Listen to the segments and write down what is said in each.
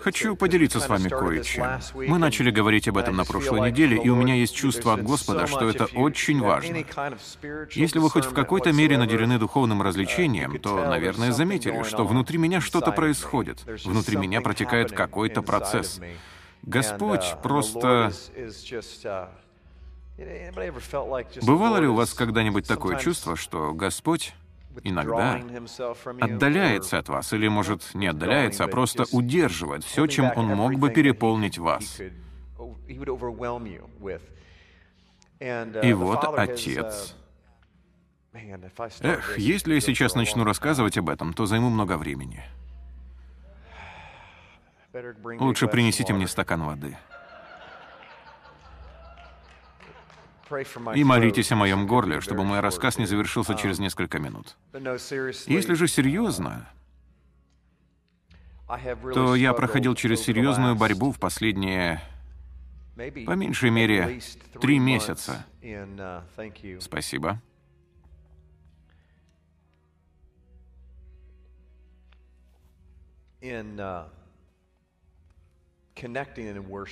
Хочу поделиться с вами кое-чем. Мы начали говорить об этом на прошлой неделе, и у меня есть чувство от Господа, что это очень важно. Если вы хоть в какой-то мере наделены духовным развлечением, то, наверное, заметили, что внутри меня что-то происходит. Внутри меня протекает какой-то процесс. Господь просто... Бывало ли у вас когда-нибудь такое чувство, что Господь иногда отдаляется от вас, или, может, не отдаляется, а просто удерживает все, чем он мог бы переполнить вас. И вот Отец... Эх, если я сейчас начну рассказывать об этом, то займу много времени. Лучше принесите мне стакан воды. И молитесь о моем горле, чтобы мой рассказ не завершился через несколько минут. Если же серьезно, то я проходил через серьезную борьбу в последние, по меньшей мере, три месяца. Спасибо.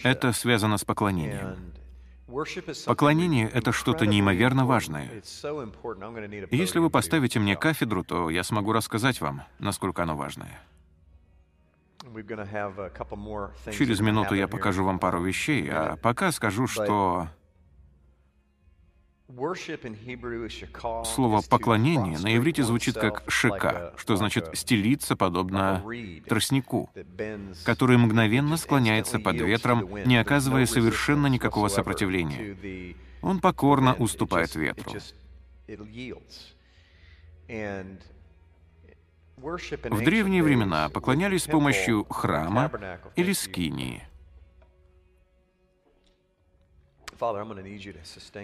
Это связано с поклонением. Поклонение — это что-то неимоверно важное. И если вы поставите мне кафедру, то я смогу рассказать вам, насколько оно важное. Через минуту я покажу вам пару вещей, а пока скажу, что Слово «поклонение» на иврите звучит как «шека», что значит «стелиться подобно тростнику», который мгновенно склоняется под ветром, не оказывая совершенно никакого сопротивления. Он покорно уступает ветру. В древние времена поклонялись с помощью храма или скинии.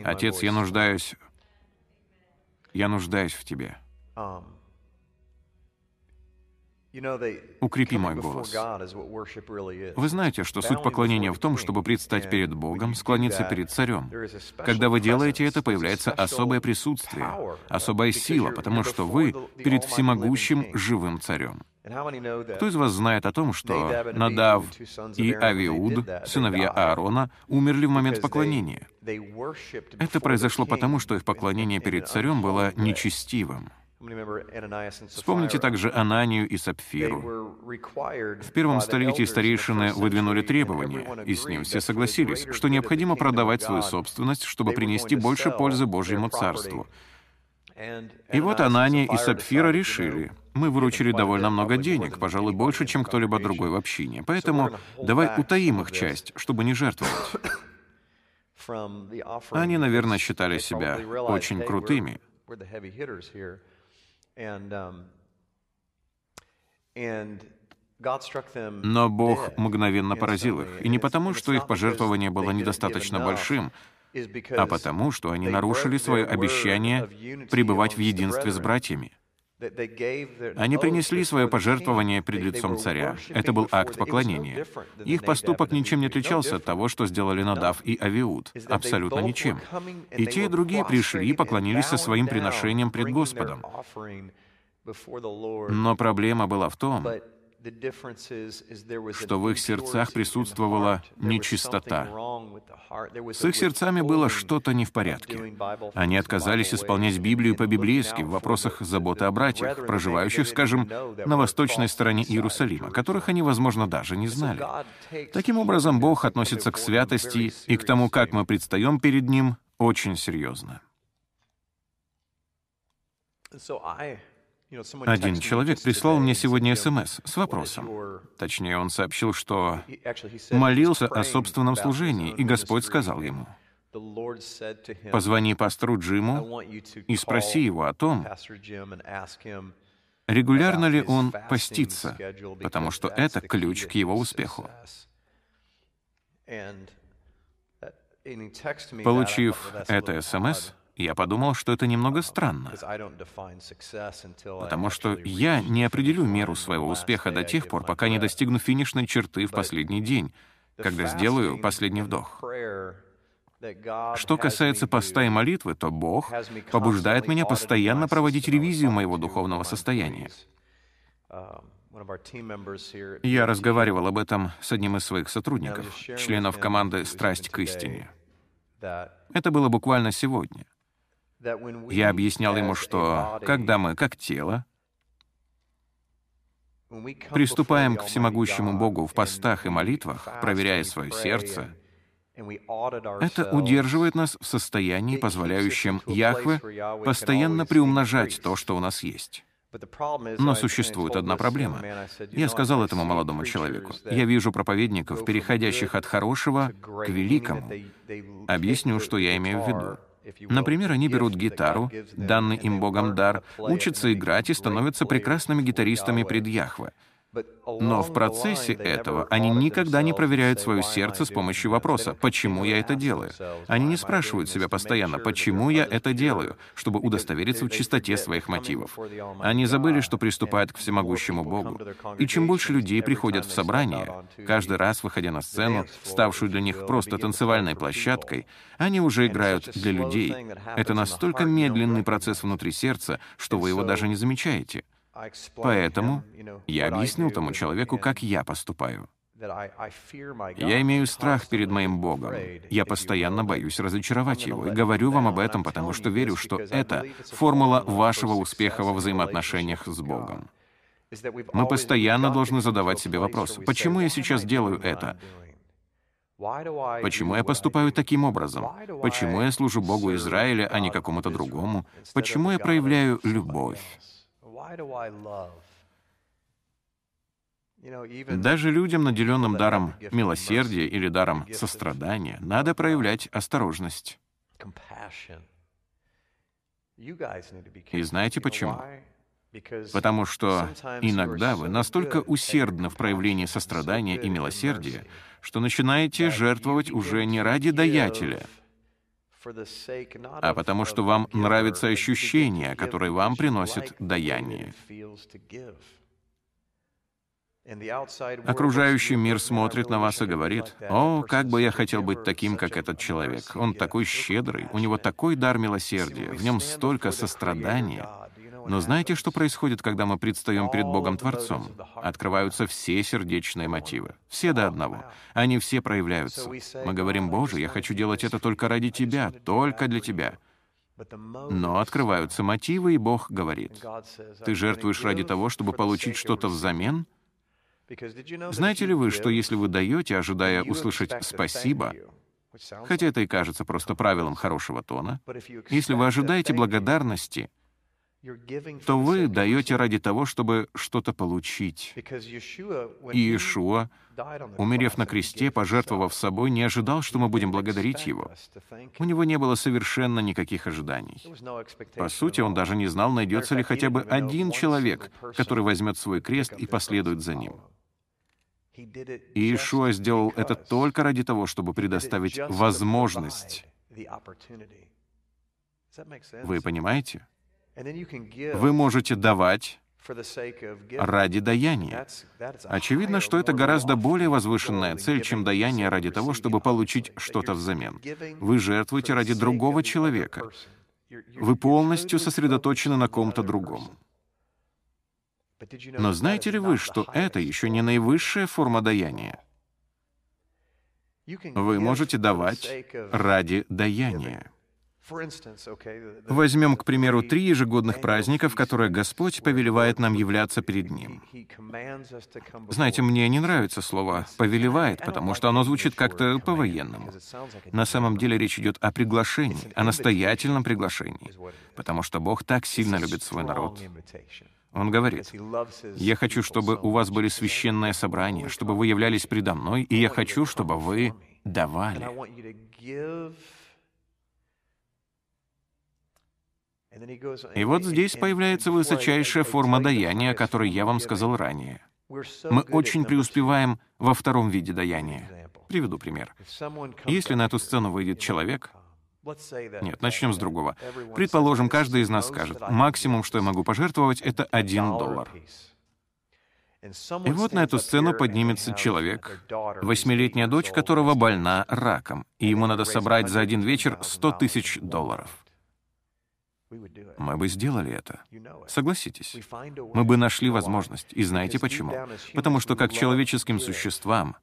Отец, я нуждаюсь... Я нуждаюсь в тебе. Um, Укрепи мой голос. Вы знаете, что суть поклонения в том, чтобы предстать перед Богом, склониться перед царем. Когда вы делаете это, появляется особое присутствие, особая сила, потому что вы перед всемогущим живым царем. Кто из вас знает о том, что Надав и Авиуд, сыновья Аарона, умерли в момент поклонения? Это произошло потому, что их поклонение перед царем было нечестивым. Вспомните также Ананию и Сапфиру. В первом столетии старейшины выдвинули требования, и с ним все согласились, что необходимо продавать свою собственность, чтобы принести больше пользы Божьему Царству. И вот Анания и Сапфира решили, мы выручили довольно много денег, пожалуй, больше, чем кто-либо другой в общине, поэтому давай утаим их часть, чтобы не жертвовать. Они, наверное, считали себя очень крутыми. Но Бог мгновенно поразил их, и не потому, что их пожертвование было недостаточно большим, а потому, что они нарушили свое обещание пребывать в единстве с братьями. Они принесли свое пожертвование пред лицом царя. Это был акт поклонения. Их поступок ничем не отличался от того, что сделали Надав и Авиуд. Абсолютно ничем. И те, и другие пришли и поклонились со своим приношением пред Господом. Но проблема была в том, что в их сердцах присутствовала нечистота. С их сердцами было что-то не в порядке. Они отказались исполнять Библию по-библейски в вопросах заботы о братьях, проживающих, скажем, на восточной стороне Иерусалима, которых они, возможно, даже не знали. Таким образом, Бог относится к святости и к тому, как мы предстаем перед Ним, очень серьезно. Один человек прислал мне сегодня СМС с вопросом. Точнее, он сообщил, что молился о собственном служении, и Господь сказал ему, «Позвони пастору Джиму и спроси его о том, регулярно ли он постится, потому что это ключ к его успеху». Получив это СМС, я подумал, что это немного странно, потому что я не определю меру своего успеха до тех пор, пока не достигну финишной черты в последний день, когда сделаю последний вдох. Что касается поста и молитвы, то Бог побуждает меня постоянно проводить ревизию моего духовного состояния. Я разговаривал об этом с одним из своих сотрудников, членов команды «Страсть к истине». Это было буквально сегодня. Я объяснял ему, что когда мы, как тело, приступаем к всемогущему Богу в постах и молитвах, проверяя свое сердце, это удерживает нас в состоянии, позволяющем Яхве постоянно приумножать то, что у нас есть. Но существует одна проблема. Я сказал этому молодому человеку, я вижу проповедников, переходящих от хорошего к великому. Объясню, что я имею в виду. Например, они берут гитару, данный им Богом дар, учатся играть и становятся прекрасными гитаристами пред Яхве. Но в процессе этого они никогда не проверяют свое сердце с помощью вопроса «почему я это делаю?». Они не спрашивают себя постоянно «почему я это делаю?», чтобы удостовериться в чистоте своих мотивов. Они забыли, что приступают к всемогущему Богу. И чем больше людей приходят в собрание, каждый раз выходя на сцену, ставшую для них просто танцевальной площадкой, они уже играют для людей. Это настолько медленный процесс внутри сердца, что вы его даже не замечаете — Поэтому я объяснил тому человеку, как я поступаю. Я имею страх перед моим Богом. Я постоянно боюсь разочаровать Его. И говорю вам об этом, потому что верю, что это формула вашего успеха во взаимоотношениях с Богом. Мы постоянно должны задавать себе вопрос, почему я сейчас делаю это? Почему я поступаю таким образом? Почему я служу Богу Израиля, а не какому-то другому? Почему я проявляю любовь? Даже людям, наделенным даром милосердия или даром сострадания, надо проявлять осторожность. И знаете почему? Потому что иногда вы настолько усердны в проявлении сострадания и милосердия, что начинаете жертвовать уже не ради даятеля, а потому что вам нравится ощущение, которое вам приносит даяние. Окружающий мир смотрит на вас и говорит, «О, как бы я хотел быть таким, как этот человек. Он такой щедрый, у него такой дар милосердия, в нем столько сострадания». Но знаете, что происходит, когда мы предстаем перед Богом Творцом? Открываются все сердечные мотивы. Все до одного. Они все проявляются. Мы говорим, «Боже, я хочу делать это только ради Тебя, только для Тебя». Но открываются мотивы, и Бог говорит, «Ты жертвуешь ради того, чтобы получить что-то взамен?» Знаете ли вы, что если вы даете, ожидая услышать «спасибо», хотя это и кажется просто правилом хорошего тона, если вы ожидаете благодарности — то вы даете ради того, чтобы что-то получить. И Иешуа, умерев на кресте, пожертвовав собой, не ожидал, что мы будем благодарить Его. У Него не было совершенно никаких ожиданий. По сути, Он даже не знал, найдется ли хотя бы один человек, который возьмет свой крест и последует за Ним. И Иешуа сделал это только ради того, чтобы предоставить возможность. Вы понимаете? Вы можете давать ради даяния. Очевидно, что это гораздо более возвышенная цель, чем даяние ради того, чтобы получить что-то взамен. Вы жертвуете ради другого человека. Вы полностью сосредоточены на ком-то другом. Но знаете ли вы, что это еще не наивысшая форма даяния? Вы можете давать ради даяния. Возьмем, к примеру, три ежегодных праздника, в которые Господь повелевает нам являться перед Ним. Знаете, мне не нравится слово «повелевает», потому что оно звучит как-то по-военному. На самом деле речь идет о приглашении, о настоятельном приглашении, потому что Бог так сильно любит свой народ. Он говорит, «Я хочу, чтобы у вас были священные собрания, чтобы вы являлись предо мной, и я хочу, чтобы вы давали». И вот здесь появляется высочайшая форма даяния, о которой я вам сказал ранее. Мы очень преуспеваем во втором виде даяния. Приведу пример. Если на эту сцену выйдет человек, нет, начнем с другого. Предположим, каждый из нас скажет, максимум, что я могу пожертвовать, это один доллар. И вот на эту сцену поднимется человек, восьмилетняя дочь которого больна раком, и ему надо собрать за один вечер 100 тысяч долларов. Мы бы сделали это. Согласитесь. Мы бы нашли возможность. И знаете почему? Потому что как человеческим существам,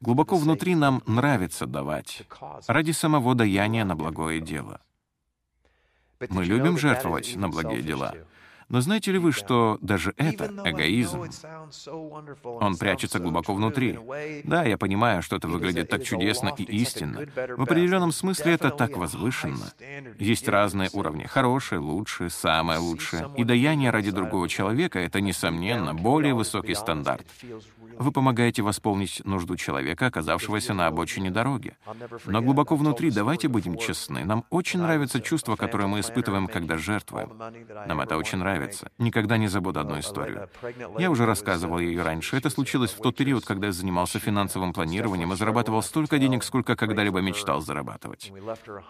глубоко внутри нам нравится давать ради самого даяния на благое дело. Мы любим жертвовать на благие дела. Но знаете ли вы, что даже это эгоизм? Он прячется глубоко внутри. Да, я понимаю, что это выглядит так чудесно и истинно. В определенном смысле это так возвышенно. Есть разные уровни. Хорошее, лучшее, самое лучшее. И даяние ради другого человека — это, несомненно, более высокий стандарт. Вы помогаете восполнить нужду человека, оказавшегося на обочине дороги. Но глубоко внутри, давайте будем честны, нам очень нравится чувство, которое мы испытываем, когда жертвуем. Нам это очень нравится. Никогда не забуду одну историю. Я уже рассказывал ее раньше. Это случилось в тот период, когда я занимался финансовым планированием и зарабатывал столько денег, сколько когда-либо мечтал зарабатывать.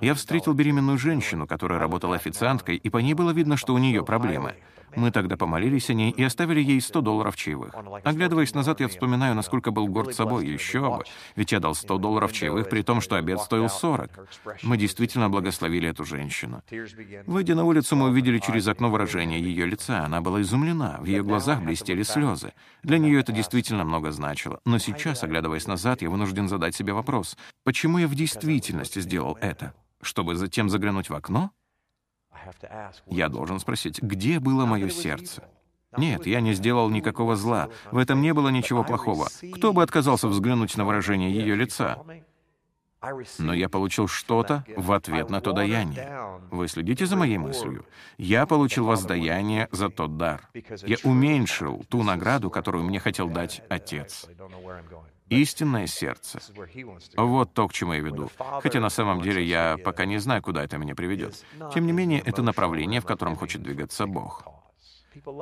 Я встретил беременную женщину, которая работала официанткой, и по ней было видно, что у нее проблемы. Мы тогда помолились о ней и оставили ей 100 долларов чаевых. Оглядываясь назад, я вспоминаю, насколько был горд собой. Еще бы. Ведь я дал 100 долларов чаевых, при том, что обед стоил 40. Мы действительно благословили эту женщину. Выйдя на улицу, мы увидели через окно выражение ее лица. Она была изумлена. В ее глазах блестели слезы. Для нее это действительно много значило. Но сейчас, оглядываясь назад, я вынужден задать себе вопрос. Почему я в действительности сделал это? Чтобы затем заглянуть в окно? Я должен спросить, где было мое сердце? Нет, я не сделал никакого зла. В этом не было ничего плохого. Кто бы отказался взглянуть на выражение ее лица? Но я получил что-то в ответ на то даяние. Вы следите за моей мыслью? Я получил воздаяние за тот дар. Я уменьшил ту награду, которую мне хотел дать Отец. Истинное сердце. Вот то, к чему я веду. Хотя на самом деле я пока не знаю, куда это меня приведет. Тем не менее, это направление, в котором хочет двигаться Бог.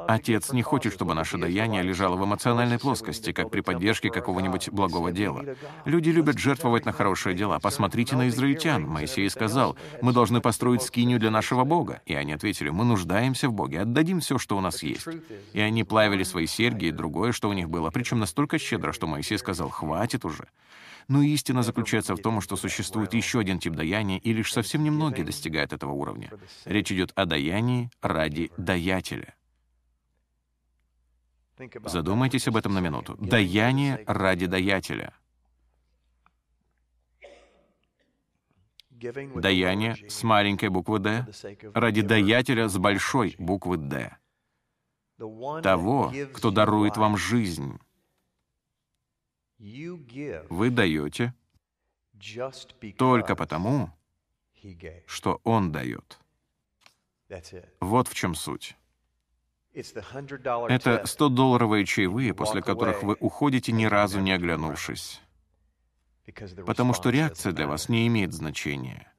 Отец не хочет, чтобы наше даяние лежало в эмоциональной плоскости, как при поддержке какого-нибудь благого дела. Люди любят жертвовать на хорошие дела. Посмотрите на израильтян. Моисей сказал, мы должны построить скинию для нашего Бога. И они ответили, мы нуждаемся в Боге, отдадим все, что у нас есть. И они плавили свои серьги и другое, что у них было, причем настолько щедро, что Моисей сказал, хватит уже. Но истина заключается в том, что существует еще один тип даяния, и лишь совсем немногие достигают этого уровня. Речь идет о даянии ради даятеля. Задумайтесь об этом на минуту. Даяние ради даятеля. Даяние с маленькой буквы «Д» ради даятеля с большой буквы «Д». Того, кто дарует вам жизнь. Вы даете только потому, что Он дает. Вот в чем суть. Это 100-долларовые чаевые, после которых вы уходите, ни разу не оглянувшись. Потому что реакция для вас не имеет значения.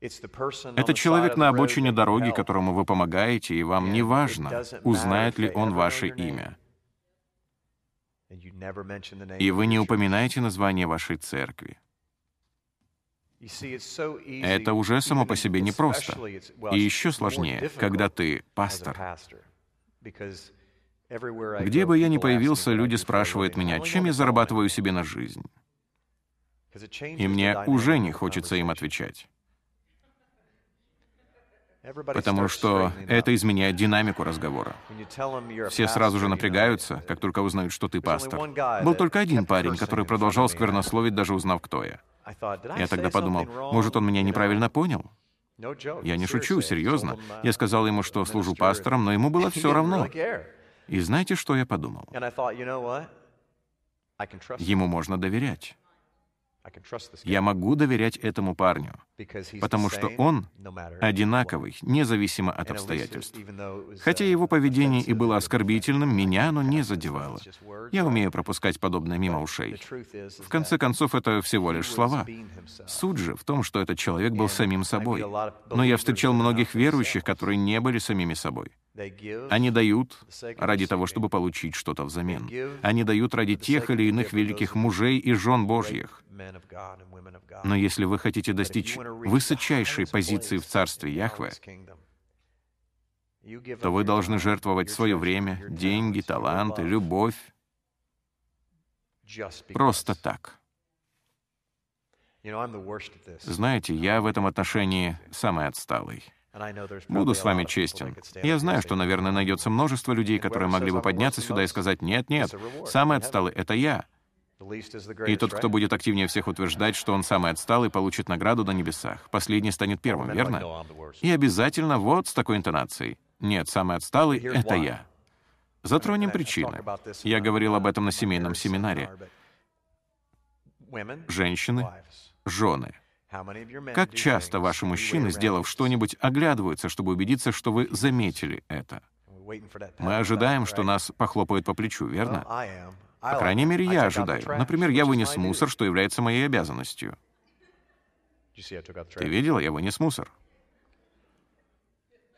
Это человек на обочине дороги, которому вы помогаете, и вам не важно, узнает ли он ваше имя. И вы не упоминаете название вашей церкви. Это уже само по себе непросто. И еще сложнее, когда ты пастор. Где бы я ни появился, люди спрашивают меня, чем я зарабатываю себе на жизнь. И мне уже не хочется им отвечать. Потому что это изменяет динамику разговора. Все сразу же напрягаются, как только узнают, что ты пастор. Был только один парень, который продолжал сквернословить, даже узнав, кто я. Я тогда подумал, может, он меня неправильно понял? Я не шучу, серьезно. Uh, я сказал ему, что служу пастором, но ему было все равно. И знаете, что я подумал? Ему можно доверять. Я могу доверять этому парню, потому что он одинаковый, независимо от обстоятельств. Хотя его поведение и было оскорбительным, меня оно не задевало. Я умею пропускать подобное мимо ушей. В конце концов, это всего лишь слова. Суть же в том, что этот человек был самим собой. Но я встречал многих верующих, которые не были самими собой. Они дают ради того, чтобы получить что-то взамен. Они дают ради тех или иных великих мужей и жен Божьих. Но если вы хотите достичь высочайшей позиции в Царстве Яхве, то вы должны жертвовать свое время, деньги, таланты, любовь просто так. Знаете, я в этом отношении самый отсталый. Буду с вами честен. Я знаю, что, наверное, найдется множество людей, которые могли бы подняться сюда и сказать, «Нет, нет, самый отсталый — это я». И тот, кто будет активнее всех утверждать, что он самый отсталый, получит награду на небесах. Последний станет первым, верно? И обязательно вот с такой интонацией. «Нет, самый отсталый — это я». Затронем причины. Я говорил об этом на семейном семинаре. Женщины, жены — как часто ваши мужчины, сделав что-нибудь, оглядываются, чтобы убедиться, что вы заметили это? Мы ожидаем, что нас похлопают по плечу, верно? По крайней мере, я ожидаю. Например, я вынес мусор, что является моей обязанностью. Ты видела, я вынес мусор.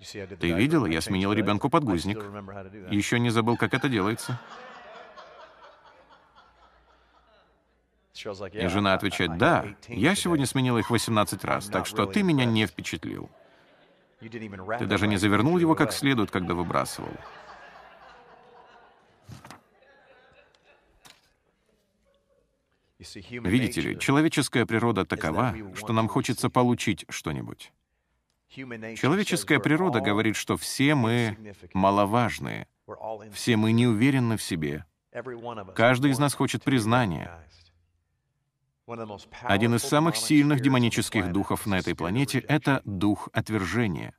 Ты видела, я сменил ребенку подгузник. Еще не забыл, как это делается. И жена отвечает, «Да, я сегодня сменила их 18 раз, так что ты меня не впечатлил. Ты даже не завернул его как следует, когда выбрасывал». Видите ли, человеческая природа такова, что нам хочется получить что-нибудь. Человеческая природа говорит, что все мы маловажные, все мы не уверены в себе. Каждый из нас хочет признания. Один из самых сильных демонических духов на этой планете — это дух отвержения.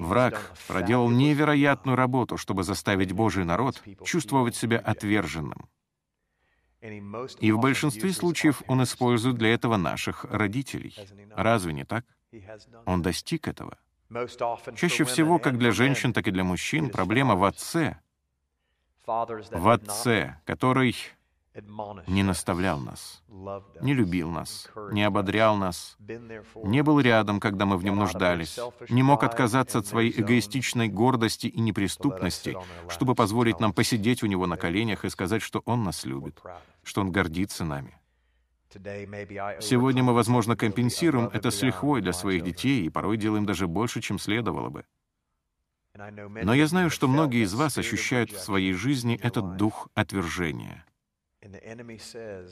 Враг проделал невероятную работу, чтобы заставить Божий народ чувствовать себя отверженным. И в большинстве случаев он использует для этого наших родителей. Разве не так? Он достиг этого. Чаще всего, как для женщин, так и для мужчин, проблема в отце. В отце, который не наставлял нас, не любил нас, не ободрял нас, не был рядом, когда мы в нем нуждались, не мог отказаться от своей эгоистичной гордости и неприступности, чтобы позволить нам посидеть у него на коленях и сказать, что он нас любит, что он гордится нами. Сегодня мы, возможно, компенсируем это с лихвой для своих детей и порой делаем даже больше, чем следовало бы. Но я знаю, что многие из вас ощущают в своей жизни этот дух отвержения —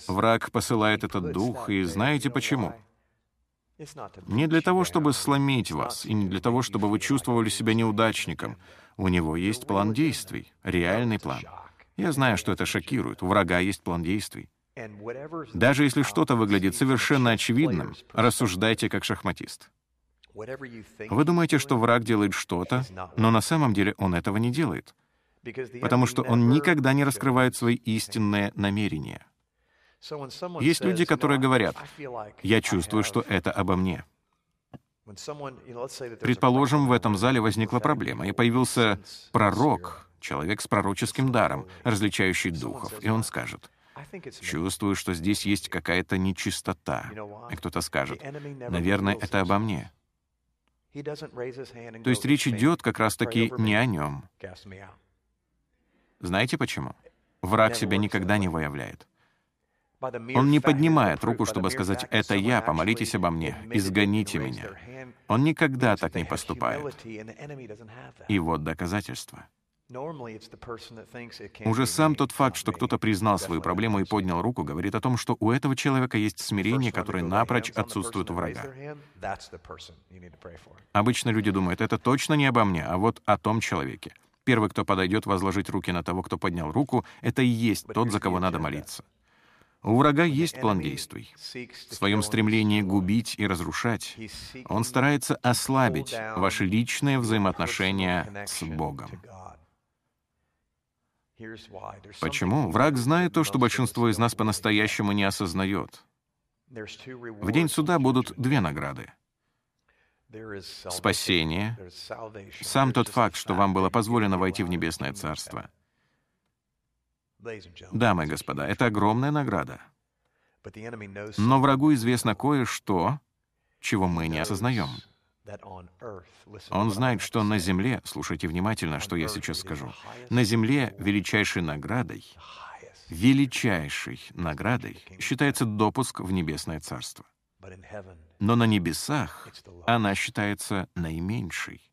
Враг посылает этот дух, и знаете почему? Не для того, чтобы сломить вас, и не для того, чтобы вы чувствовали себя неудачником. У него есть план действий, реальный план. Я знаю, что это шокирует. У врага есть план действий. Даже если что-то выглядит совершенно очевидным, рассуждайте как шахматист. Вы думаете, что враг делает что-то, но на самом деле он этого не делает потому что он никогда не раскрывает свои истинные намерения. Есть люди, которые говорят, «Я чувствую, что это обо мне». Предположим, в этом зале возникла проблема, и появился пророк, человек с пророческим даром, различающий духов, и он скажет, «Чувствую, что здесь есть какая-то нечистота». И кто-то скажет, «Наверное, это обо мне». То есть речь идет как раз-таки не о нем. Знаете почему? Враг себя никогда не выявляет. Он не поднимает руку, чтобы сказать «это я, помолитесь обо мне, изгоните меня». Он никогда так не поступает. И вот доказательство. Уже сам тот факт, что кто-то признал свою проблему и поднял руку, говорит о том, что у этого человека есть смирение, которое напрочь отсутствует у врага. Обычно люди думают, это точно не обо мне, а вот о том человеке. Первый, кто подойдет возложить руки на того, кто поднял руку, это и есть тот, за кого надо молиться. У врага есть план действий. В своем стремлении губить и разрушать, он старается ослабить ваши личные взаимоотношения с Богом. Почему? Враг знает то, что большинство из нас по-настоящему не осознает. В день суда будут две награды спасение, сам тот факт, что вам было позволено войти в Небесное Царство. Дамы и господа, это огромная награда. Но врагу известно кое-что, чего мы не осознаем. Он знает, что на земле, слушайте внимательно, что я сейчас скажу, на земле величайшей наградой, величайшей наградой считается допуск в Небесное Царство. Но на небесах она считается наименьшей.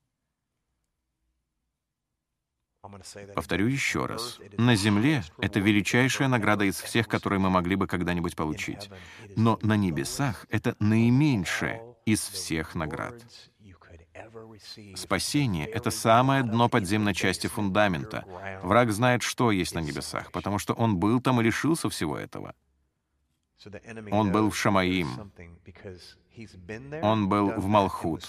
Повторю еще раз. На Земле это величайшая награда из всех, которые мы могли бы когда-нибудь получить. Но на небесах это наименьшая из всех наград. Спасение — это самое дно подземной части фундамента. Враг знает, что есть на небесах, потому что он был там и лишился всего этого. Он был в Шамаим. Он был в Малхут.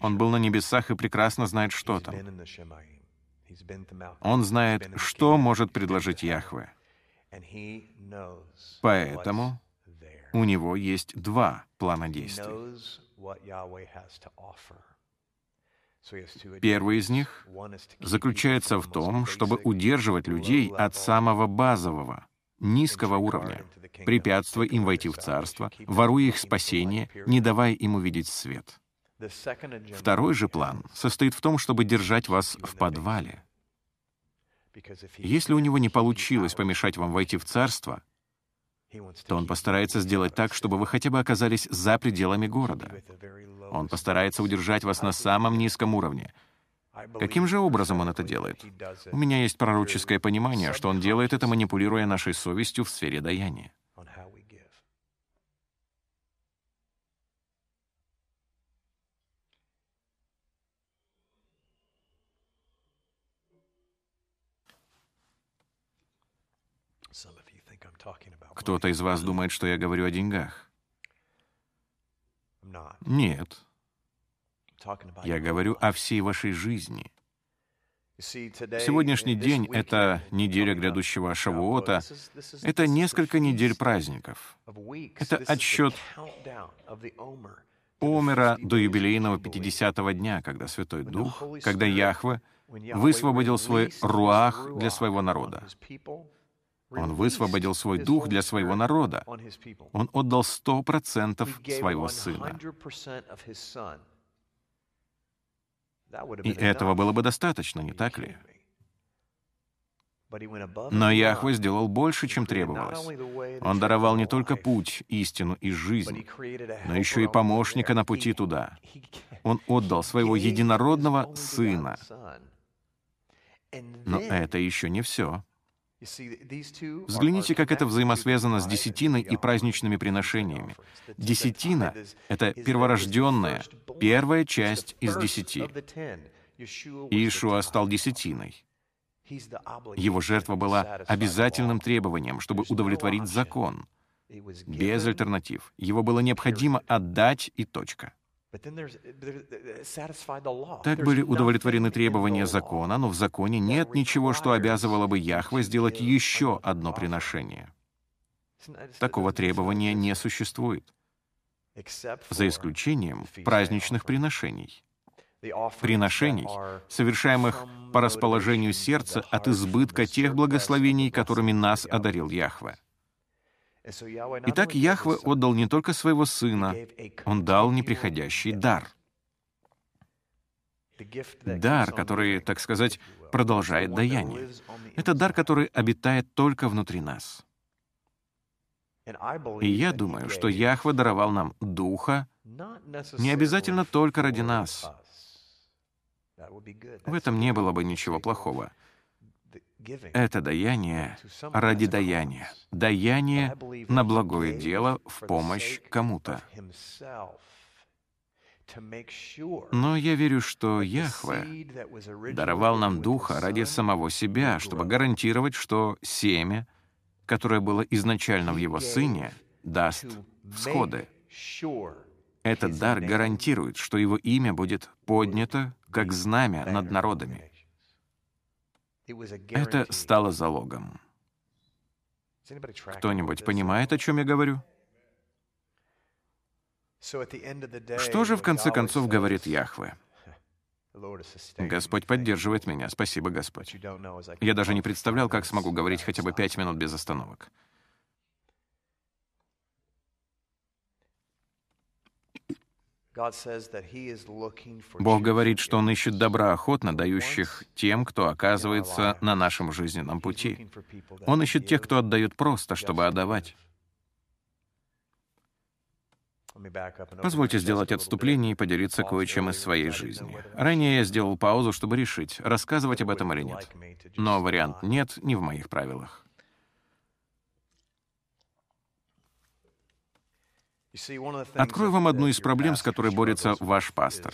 Он был на небесах и прекрасно знает, что там. Он знает, что может предложить Яхве. Поэтому у него есть два плана действий. Первый из них заключается в том, чтобы удерживать людей от самого базового, низкого уровня, препятствуя им войти в Царство, воруя их спасение, не давая им увидеть свет. Второй же план состоит в том, чтобы держать вас в подвале. Если у него не получилось помешать вам войти в Царство, то он постарается сделать так, чтобы вы хотя бы оказались за пределами города. Он постарается удержать вас на самом низком уровне. Каким же образом он это делает? У меня есть пророческое понимание, что он делает это, манипулируя нашей совестью в сфере даяния. Кто-то из вас думает, что я говорю о деньгах. Нет. Я говорю о всей вашей жизни. Сегодняшний день — это неделя грядущего Шавуота, это несколько недель праздников. Это отсчет Омера до юбилейного 50-го дня, когда Святой Дух, когда Яхве высвободил свой руах для своего народа. Он высвободил свой дух для своего народа. Он отдал сто процентов своего сына. И этого было бы достаточно, не так ли? Но Яхве сделал больше, чем требовалось. Он даровал не только путь, истину и жизнь, но еще и помощника на пути туда. Он отдал своего единородного сына. Но это еще не все. Взгляните, как это взаимосвязано с десятиной и праздничными приношениями. Десятина — это перворожденная, первая часть из десяти. Иешуа стал десятиной. Его жертва была обязательным требованием, чтобы удовлетворить закон. Без альтернатив. Его было необходимо отдать и точка. Так были удовлетворены требования закона, но в законе нет ничего, что обязывало бы Яхве сделать еще одно приношение. Такого требования не существует, за исключением праздничных приношений. Приношений, совершаемых по расположению сердца от избытка тех благословений, которыми нас одарил Яхве. Итак, Яхве отдал не только своего сына, он дал неприходящий дар. Дар, который, так сказать, продолжает даяние. Это дар, который обитает только внутри нас. И я думаю, что Яхве даровал нам Духа не обязательно только ради нас. В этом не было бы ничего плохого. Это даяние ради даяния. Даяние на благое дело в помощь кому-то. Но я верю, что Яхве даровал нам Духа ради самого себя, чтобы гарантировать, что семя, которое было изначально в Его Сыне, даст всходы. Этот дар гарантирует, что Его имя будет поднято как знамя над народами. Это стало залогом. Кто-нибудь понимает, о чем я говорю? Что же в конце концов говорит Яхве? Господь поддерживает меня. Спасибо, Господь. Я даже не представлял, как смогу говорить хотя бы пять минут без остановок. Бог говорит, что Он ищет добра охотно дающих тем, кто оказывается на нашем жизненном пути. Он ищет тех, кто отдает просто, чтобы отдавать. Позвольте сделать отступление и поделиться кое-чем из своей жизни. Ранее я сделал паузу, чтобы решить, рассказывать об этом или нет. Но вариант «нет» не в моих правилах. Открою вам одну из проблем, с которой борется ваш пастор.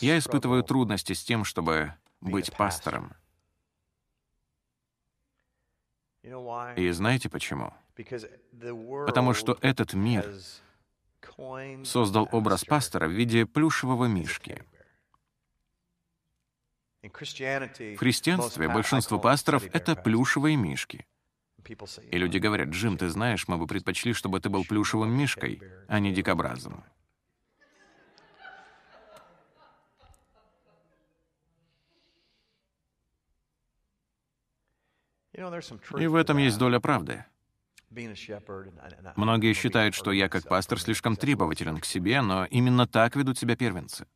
Я испытываю трудности с тем, чтобы быть пастором. И знаете почему? Потому что этот мир создал образ пастора в виде плюшевого мишки. В христианстве большинство пасторов — это плюшевые мишки. И люди говорят, «Джим, ты знаешь, мы бы предпочли, чтобы ты был плюшевым мишкой, а не дикобразом». И в этом есть доля правды. Многие считают, что я как пастор слишком требователен к себе, но именно так ведут себя первенцы.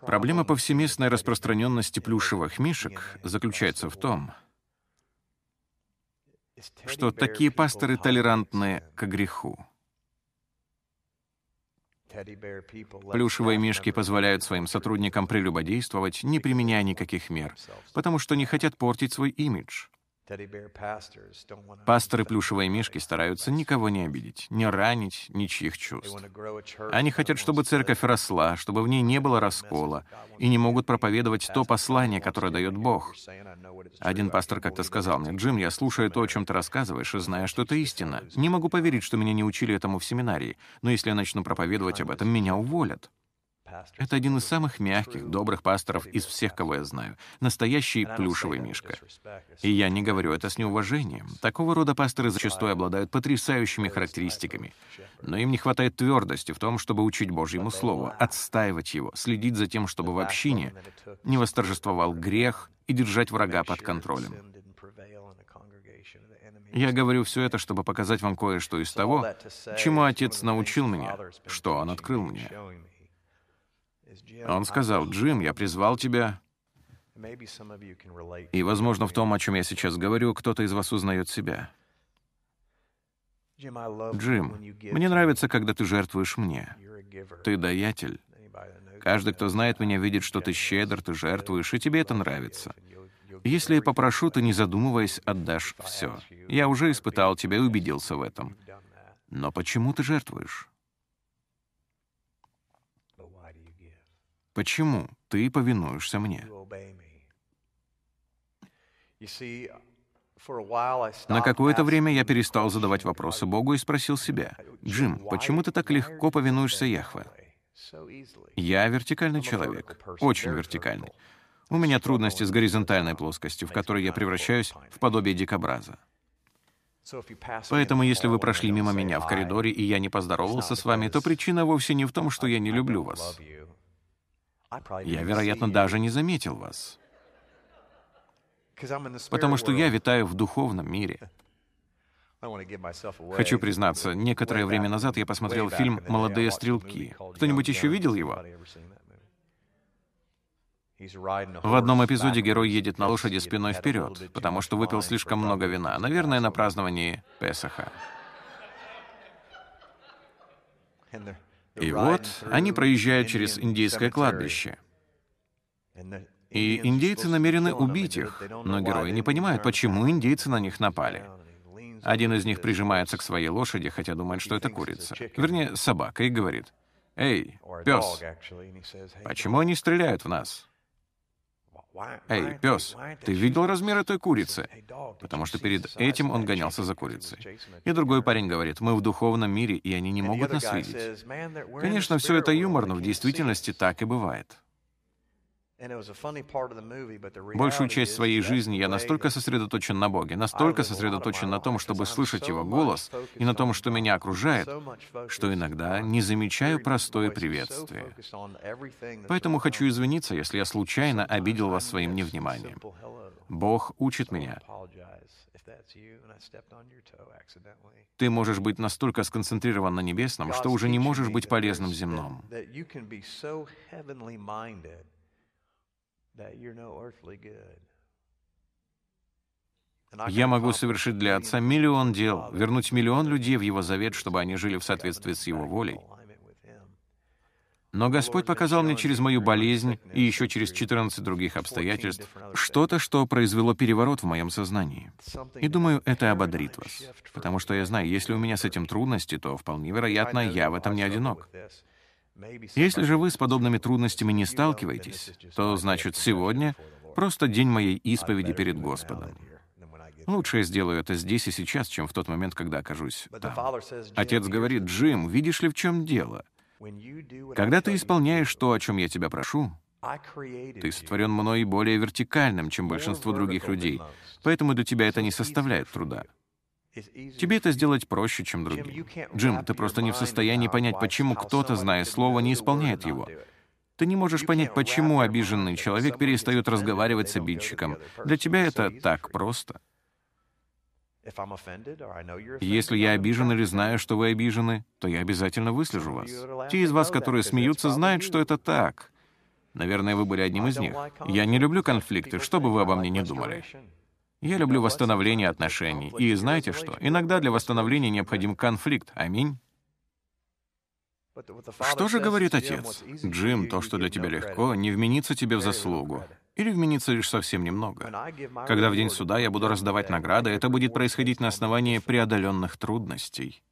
Проблема повсеместной распространенности плюшевых мишек заключается в том, что такие пасторы толерантны к греху. Плюшевые мишки позволяют своим сотрудникам прелюбодействовать, не применяя никаких мер, потому что не хотят портить свой имидж. Пасторы плюшевые мишки стараются никого не обидеть, не ранить ничьих чувств. Они хотят, чтобы церковь росла, чтобы в ней не было раскола, и не могут проповедовать то послание, которое дает Бог. Один пастор как-то сказал мне, «Джим, я слушаю то, о чем ты рассказываешь, и знаю, что это истина. Не могу поверить, что меня не учили этому в семинарии, но если я начну проповедовать об этом, меня уволят». Это один из самых мягких, добрых пасторов из всех, кого я знаю. Настоящий плюшевый мишка. И я не говорю это с неуважением. Такого рода пасторы зачастую обладают потрясающими характеристиками. Но им не хватает твердости в том, чтобы учить Божьему Слову, отстаивать его, следить за тем, чтобы в общине не восторжествовал грех и держать врага под контролем. Я говорю все это, чтобы показать вам кое-что из того, чему Отец научил меня, что Он открыл мне. Он сказал, «Джим, я призвал тебя». И, возможно, в том, о чем я сейчас говорю, кто-то из вас узнает себя. Джим, мне нравится, когда ты жертвуешь мне. Ты даятель. Каждый, кто знает меня, видит, что ты щедр, ты жертвуешь, и тебе это нравится. Если я попрошу, ты, не задумываясь, отдашь все. Я уже испытал тебя и убедился в этом. Но почему ты жертвуешь? Почему ты повинуешься мне? На какое-то время я перестал задавать вопросы Богу и спросил себя, «Джим, почему ты так легко повинуешься Яхве?» Я вертикальный человек, очень вертикальный. У меня трудности с горизонтальной плоскостью, в которой я превращаюсь в подобие дикобраза. Поэтому, если вы прошли мимо меня в коридоре, и я не поздоровался с вами, то причина вовсе не в том, что я не люблю вас. Я, вероятно, даже не заметил вас. Потому что я витаю в духовном мире. Хочу признаться, некоторое время назад я посмотрел фильм «Молодые стрелки». Кто-нибудь еще видел его? В одном эпизоде герой едет на лошади спиной вперед, потому что выпил слишком много вина, наверное, на праздновании Песаха. И вот они проезжают через индейское кладбище. И индейцы намерены убить их, но герои не понимают, почему индейцы на них напали. Один из них прижимается к своей лошади, хотя думает, что это курица. Вернее, собака, и говорит, «Эй, пес, почему они стреляют в нас?» «Эй, пес, ты видел размер этой курицы?» Потому что перед этим он гонялся за курицей. И другой парень говорит, «Мы в духовном мире, и они не могут нас видеть». Конечно, все это юмор, но в действительности так и бывает. Большую часть своей жизни я настолько сосредоточен на Боге, настолько сосредоточен на том, чтобы слышать Его голос, и на том, что меня окружает, что иногда не замечаю простое приветствие. Поэтому хочу извиниться, если я случайно обидел вас своим невниманием. Бог учит меня. Ты можешь быть настолько сконцентрирован на небесном, что уже не можешь быть полезным земном. Я могу совершить для Отца миллион дел, вернуть миллион людей в Его завет, чтобы они жили в соответствии с Его волей. Но Господь показал мне через мою болезнь и еще через 14 других обстоятельств что-то, что произвело переворот в моем сознании. И думаю, это ободрит вас. Потому что я знаю, если у меня с этим трудности, то вполне вероятно, я в этом не одинок. Если же вы с подобными трудностями не сталкиваетесь, то значит сегодня просто день моей исповеди перед Господом. Лучше я сделаю это здесь и сейчас, чем в тот момент, когда окажусь там. Отец говорит, «Джим, видишь ли, в чем дело? Когда ты исполняешь то, о чем я тебя прошу, ты сотворен мной более вертикальным, чем большинство других людей, поэтому для тебя это не составляет труда. Тебе это сделать проще, чем другим. Джим, ты просто не в состоянии понять, почему кто-то, зная слово, не исполняет его. Ты не можешь понять, почему обиженный человек перестает разговаривать с обидчиком. Для тебя это так просто. Если я обижен или знаю, что вы обижены, то я обязательно выслежу вас. Те из вас, которые смеются, знают, что это так. Наверное, вы были одним из них. Я не люблю конфликты, что бы вы обо мне не думали. Я люблю восстановление отношений. И знаете что? Иногда для восстановления необходим конфликт. Аминь. Что же говорит отец? Джим, то, что для тебя легко, не вменится тебе в заслугу. Или вменится лишь совсем немного. Когда в день суда я буду раздавать награды, это будет происходить на основании преодоленных трудностей.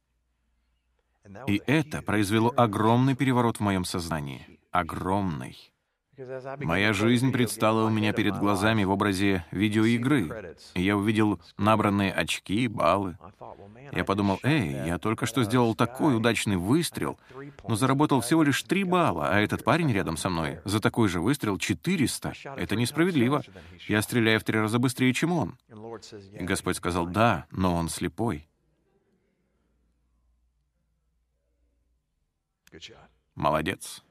И это произвело огромный переворот в моем сознании. Огромный. Моя жизнь предстала у меня перед глазами в образе видеоигры. Я увидел набранные очки, баллы. Я подумал, эй, я только что сделал такой удачный выстрел, но заработал всего лишь три балла, а этот парень рядом со мной за такой же выстрел 400. Это несправедливо. Я стреляю в три раза быстрее, чем он. И Господь сказал, да, но он слепой. Молодец.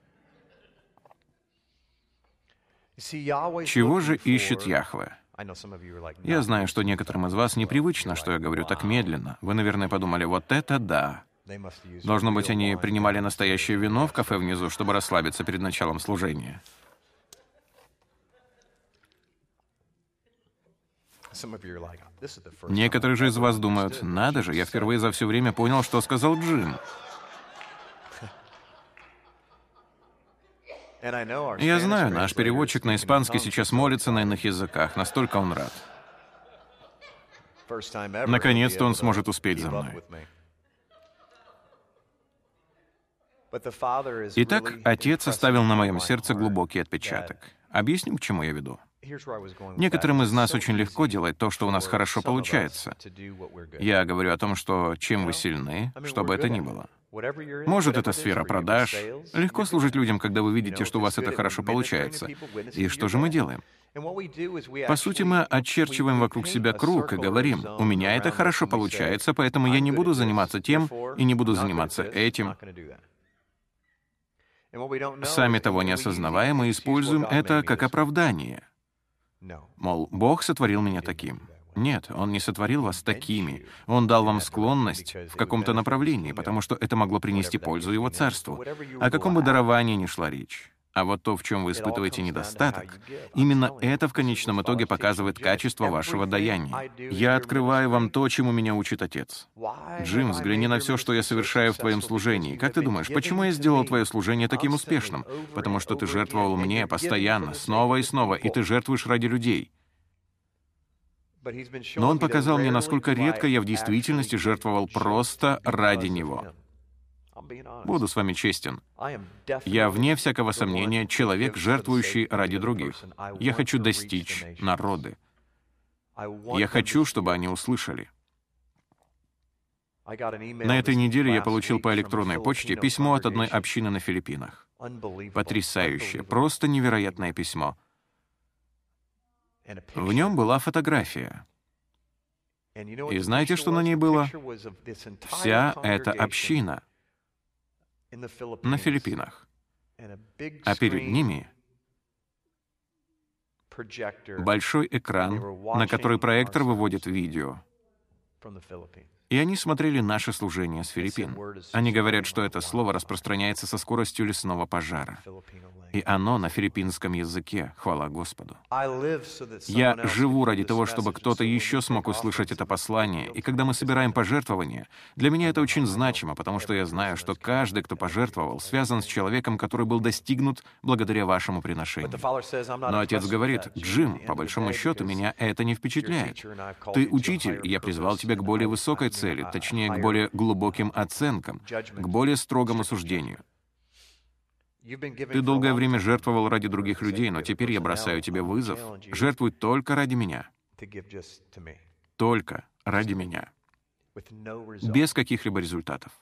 Чего же ищет Яхве? Я знаю, что некоторым из вас непривычно, что я говорю так медленно. Вы, наверное, подумали, вот это да. Должно быть, они принимали настоящее вино в кафе внизу, чтобы расслабиться перед началом служения. Некоторые же из вас думают, надо же, я впервые за все время понял, что сказал Джим. Я знаю, наш переводчик на испанский сейчас молится на иных языках, настолько он рад. Наконец-то он сможет успеть за мной. Итак, Отец оставил на моем сердце глубокий отпечаток. Объясню, к чему я веду. Некоторым из нас очень легко делать то, что у нас хорошо получается. Я говорю о том, что чем вы сильны, что бы это ни было. Может, это сфера продаж. Легко служить людям, когда вы видите, что у вас это хорошо получается. И что же мы делаем? По сути, мы очерчиваем вокруг себя круг и говорим, у меня это хорошо получается, поэтому я не буду заниматься тем и не буду заниматься этим. Сами того не осознавая, мы используем это как оправдание. Мол, Бог сотворил меня таким. Нет, Он не сотворил вас такими. Он дал вам склонность в каком-то направлении, потому что это могло принести пользу Его Царству. О каком бы даровании ни шла речь. А вот то, в чем вы испытываете недостаток, именно это в конечном итоге показывает качество вашего даяния. Я открываю вам то, чему меня учит Отец. Джим, взгляни на все, что я совершаю в твоем служении. Как ты думаешь, почему я сделал твое служение таким успешным? Потому что ты жертвовал мне постоянно, снова и снова, и ты жертвуешь ради людей. Но он показал мне, насколько редко я в действительности жертвовал просто ради него. Буду с вами честен. Я, вне всякого сомнения, человек, жертвующий ради других. Я хочу достичь народы. Я хочу, чтобы они услышали. На этой неделе я получил по электронной почте письмо от одной общины на Филиппинах. Потрясающее, просто невероятное письмо — в нем была фотография. И знаете, что на ней было? Вся эта община на Филиппинах. А перед ними большой экран, на который проектор выводит видео. И они смотрели наше служение с Филиппин. Они говорят, что это слово распространяется со скоростью лесного пожара. И оно на филиппинском языке, хвала Господу. Я живу ради того, чтобы кто-то еще смог услышать это послание, и когда мы собираем пожертвования, для меня это очень значимо, потому что я знаю, что каждый, кто пожертвовал, связан с человеком, который был достигнут благодаря вашему приношению. Но отец говорит, «Джим, по большому счету, меня это не впечатляет. Ты учитель, и я призвал тебя к более высокой цели, точнее, к более глубоким оценкам, к более строгому суждению. Ты долгое время жертвовал ради других людей, но теперь я бросаю тебе вызов. Жертвуй только ради меня. Только ради меня. Без каких-либо результатов.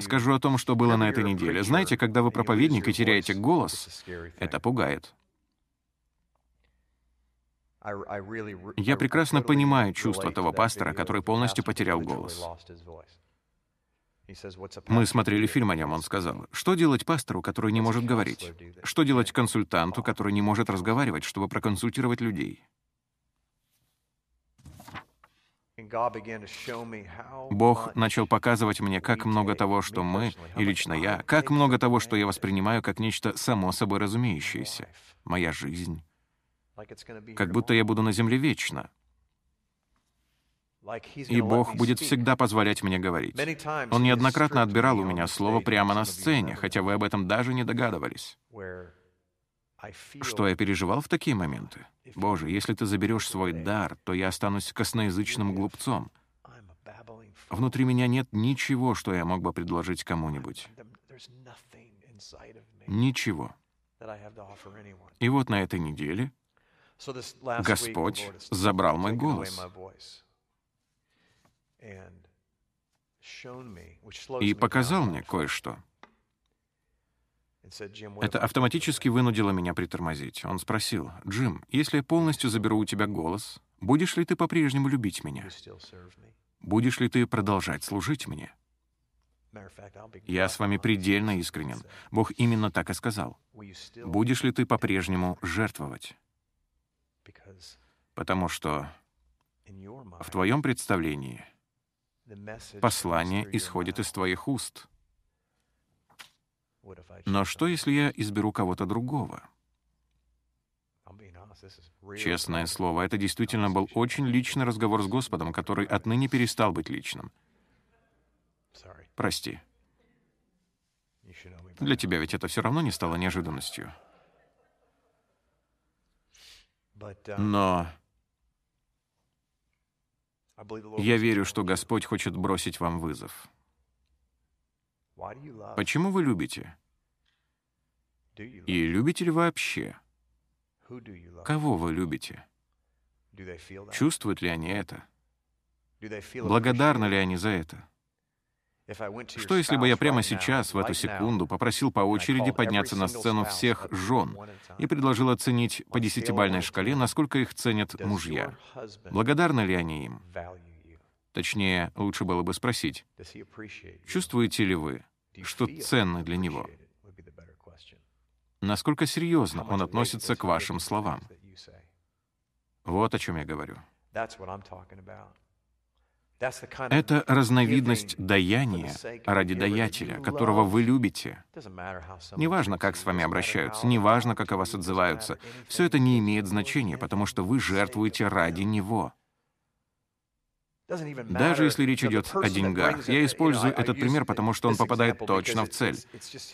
Скажу о том, что было на этой неделе. Знаете, когда вы проповедник и теряете голос, это пугает. Я прекрасно понимаю чувство того пастора, который полностью потерял голос. Мы смотрели фильм о нем, он сказал, что делать пастору, который не может говорить? Что делать консультанту, который не может разговаривать, чтобы проконсультировать людей? Бог начал показывать мне, как много того, что мы, и лично я, как много того, что я воспринимаю как нечто само собой разумеющееся. Моя жизнь. Как будто я буду на земле вечно и Бог будет всегда позволять мне говорить. Он неоднократно отбирал у меня слово прямо на сцене, хотя вы об этом даже не догадывались. Что я переживал в такие моменты? Боже, если ты заберешь свой дар, то я останусь косноязычным глупцом. Внутри меня нет ничего, что я мог бы предложить кому-нибудь. Ничего. И вот на этой неделе Господь забрал мой голос и показал мне кое-что. Это автоматически вынудило меня притормозить. Он спросил, «Джим, если я полностью заберу у тебя голос, будешь ли ты по-прежнему любить меня? Будешь ли ты продолжать служить мне?» Я с вами предельно искренен. Бог именно так и сказал. Будешь ли ты по-прежнему жертвовать? Потому что в твоем представлении — Послание исходит из твоих уст. Но что, если я изберу кого-то другого? Честное слово, это действительно был очень личный разговор с Господом, который отныне перестал быть личным. Прости. Для тебя ведь это все равно не стало неожиданностью. Но я верю, что Господь хочет бросить вам вызов. Почему вы любите? И любите ли вообще? Кого вы любите? Чувствуют ли они это? Благодарны ли они за это? Что если бы я прямо сейчас, в эту секунду, попросил по очереди подняться на сцену всех жен и предложил оценить по десятибальной шкале, насколько их ценят мужья? Благодарны ли они им? Точнее, лучше было бы спросить, чувствуете ли вы, что ценно для него? Насколько серьезно он относится к вашим словам? Вот о чем я говорю. Это разновидность даяния ради даятеля, которого вы любите. Неважно, как с вами обращаются, неважно, как о вас отзываются, все это не имеет значения, потому что вы жертвуете ради него. Даже если речь идет о деньгах, я использую этот пример, потому что он попадает точно в цель.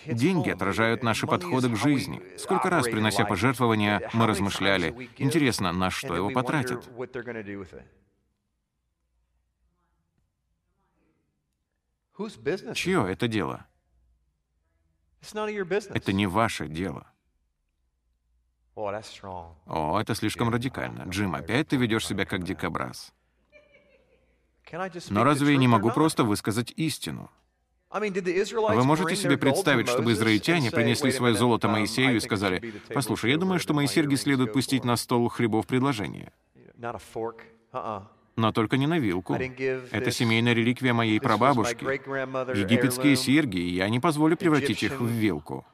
Деньги отражают наши подходы к жизни. Сколько раз, принося пожертвования, мы размышляли, интересно, на что его потратят? Чье это дело? Это не ваше дело. О, это слишком радикально. Джим, опять ты ведешь себя как дикобраз. Но разве я не могу просто высказать истину? Вы можете себе представить, чтобы израильтяне принесли свое золото Моисею и сказали, «Послушай, я думаю, что мои серьги следует пустить на стол хлебов предложения» но только не на вилку. Это семейная реликвия моей прабабушки. Египетские серьги, я не позволю превратить их в вилку.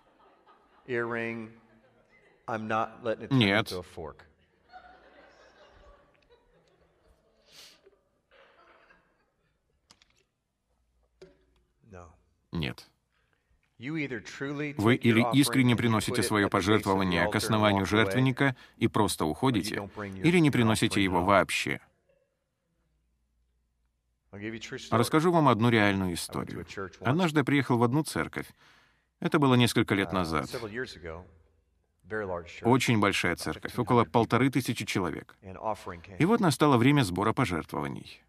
Нет. Нет. Вы или искренне приносите свое пожертвование к основанию жертвенника и просто уходите, или не приносите его вообще. Расскажу вам одну реальную историю. Однажды я приехал в одну церковь. Это было несколько лет назад. Очень большая церковь, около полторы тысячи человек. И вот настало время сбора пожертвований.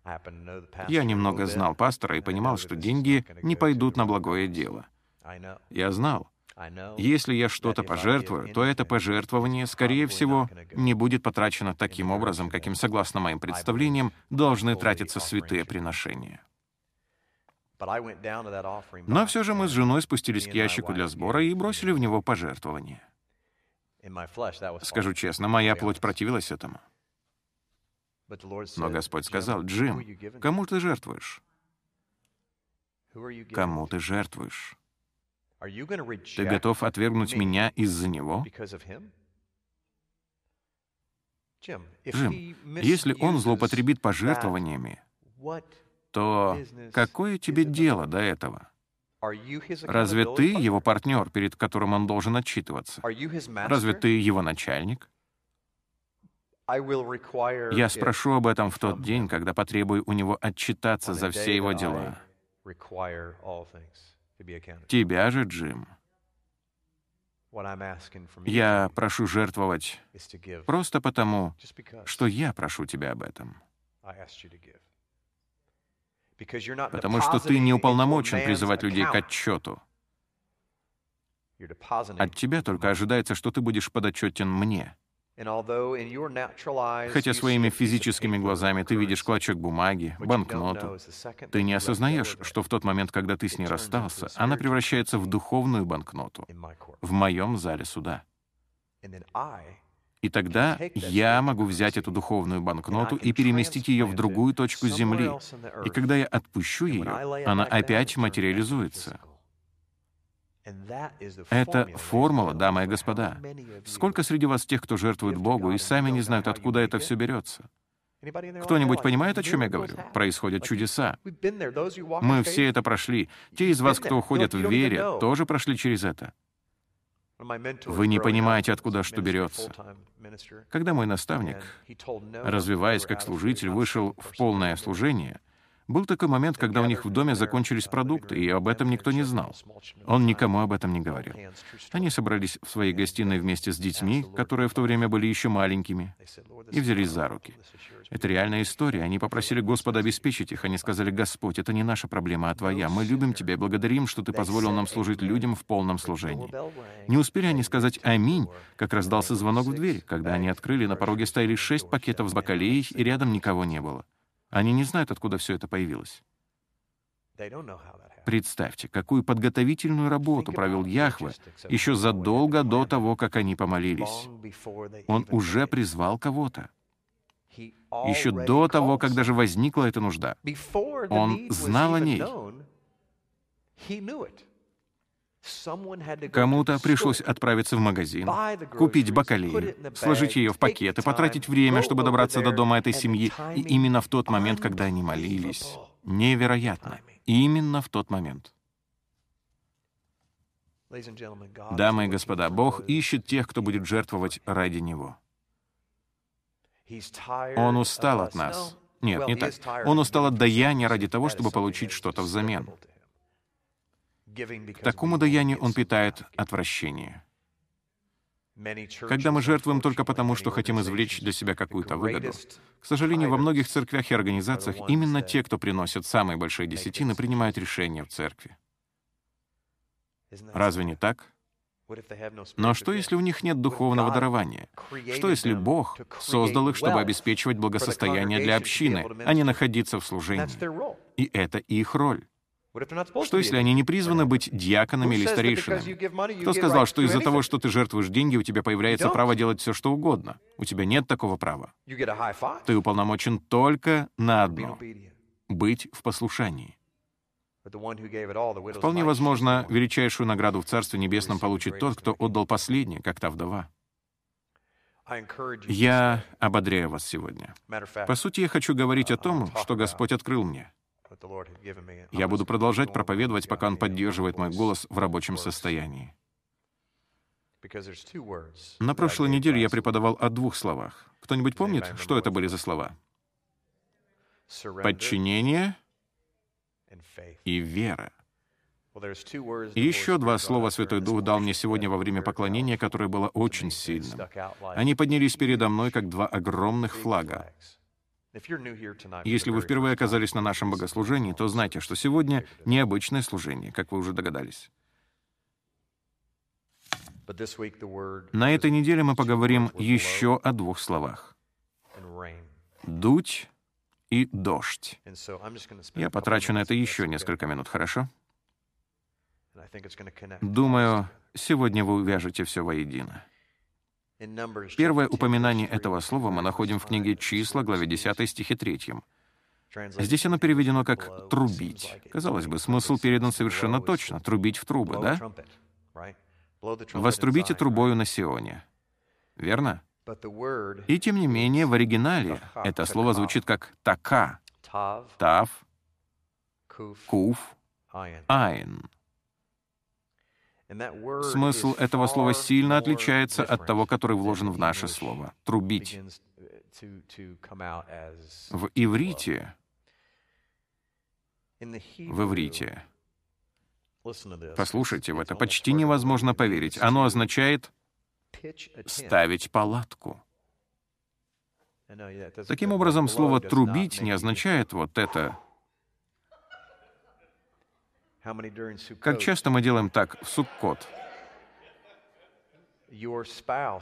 Я немного знал пастора и понимал, что деньги не пойдут на благое дело. Я знал, если я что-то пожертвую, то это пожертвование, скорее всего, не будет потрачено таким образом, каким, согласно моим представлениям, должны тратиться святые приношения. Но все же мы с женой спустились к ящику для сбора и бросили в него пожертвование. Скажу честно, моя плоть противилась этому. Но Господь сказал, «Джим, кому ты жертвуешь? Кому ты жертвуешь? Ты готов отвергнуть меня из-за него? Джим, если он злоупотребит пожертвованиями, то какое тебе дело до этого? Разве ты его партнер, перед которым он должен отчитываться? Разве ты его начальник? Я спрошу об этом в тот день, когда потребую у него отчитаться за все его дела. Тебя же, Джим. Я прошу жертвовать просто потому, что я прошу тебя об этом. Потому что ты не уполномочен призывать людей к отчету. От тебя только ожидается, что ты будешь подотчетен мне. Хотя своими физическими глазами ты видишь клочок бумаги, банкноту, ты не осознаешь, что в тот момент, когда ты с ней расстался, она превращается в духовную банкноту в моем зале суда. И тогда я могу взять эту духовную банкноту и переместить ее в другую точку Земли. И когда я отпущу ее, она опять материализуется. Это формула, дамы и господа. Сколько среди вас тех, кто жертвует Богу, и сами не знают, откуда это все берется? Кто-нибудь понимает, о чем я говорю? Происходят чудеса. Мы все это прошли. Те из вас, кто уходят в вере, тоже прошли через это. Вы не понимаете, откуда что берется. Когда мой наставник, развиваясь как служитель, вышел в полное служение — был такой момент, когда у них в доме закончились продукты, и об этом никто не знал. Он никому об этом не говорил. Они собрались в своей гостиной вместе с детьми, которые в то время были еще маленькими, и взялись за руки. Это реальная история. Они попросили Господа обеспечить их. Они сказали, «Господь, это не наша проблема, а Твоя. Мы любим Тебя и благодарим, что Ты позволил нам служить людям в полном служении». Не успели они сказать «Аминь», как раздался звонок в дверь. Когда они открыли, на пороге стояли шесть пакетов с бакалеей, и рядом никого не было. Они не знают, откуда все это появилось. Представьте, какую подготовительную работу провел Яхве еще задолго до того, как они помолились. Он уже призвал кого-то. Еще до того, как даже возникла эта нужда. Он знал о ней. Кому-то пришлось отправиться в магазин, купить бакалею, сложить ее в пакеты, потратить время, чтобы добраться до дома этой семьи. И именно в тот момент, когда они молились. Невероятно. Именно в тот момент. Дамы и господа, Бог ищет тех, кто будет жертвовать ради Него. Он устал от нас. Нет, не так. Он устал от даяния ради того, чтобы получить что-то взамен. К такому даянию он питает отвращение. Когда мы жертвуем только потому, что хотим извлечь для себя какую-то выгоду, к сожалению, во многих церквях и организациях именно те, кто приносят самые большие десятины, принимают решения в церкви. Разве не так? Но что, если у них нет духовного дарования? Что, если Бог создал их, чтобы обеспечивать благосостояние для общины, а не находиться в служении? И это их роль. Что, если они не призваны быть диаконами или старейшинами? Кто сказал, что из-за того, что ты жертвуешь деньги, у тебя появляется право делать все, что угодно? У тебя нет такого права. Ты уполномочен только на одно — быть в послушании. Вполне возможно, величайшую награду в Царстве Небесном получит тот, кто отдал последнее, как та вдова. Я ободряю вас сегодня. По сути, я хочу говорить о том, что Господь открыл мне. Я буду продолжать проповедовать, пока Он поддерживает мой голос в рабочем состоянии. На прошлой неделе я преподавал о двух словах. Кто-нибудь помнит, что это были за слова? Подчинение и вера. И еще два слова Святой Дух дал мне сегодня во время поклонения, которое было очень сильным. Они поднялись передо мной, как два огромных флага. Если вы впервые оказались на нашем богослужении, то знайте, что сегодня необычное служение, как вы уже догадались. На этой неделе мы поговорим еще о двух словах. «Дуть» и «дождь». Я потрачу на это еще несколько минут, хорошо? Думаю, сегодня вы увяжете все воедино. Первое упоминание этого слова мы находим в книге «Числа», главе 10 стихе 3. Здесь оно переведено как «трубить». Казалось бы, смысл передан совершенно точно — трубить в трубы, да? «Вострубите трубою на Сионе». Верно? И тем не менее, в оригинале это слово звучит как «така», «тав», «куф», «айн». Смысл этого слова сильно отличается от того, который вложен в наше слово — «трубить». В иврите, в иврите, послушайте, в это почти невозможно поверить. Оно означает «ставить палатку». Таким образом, слово «трубить» не означает вот это как часто мы делаем так в Суккот?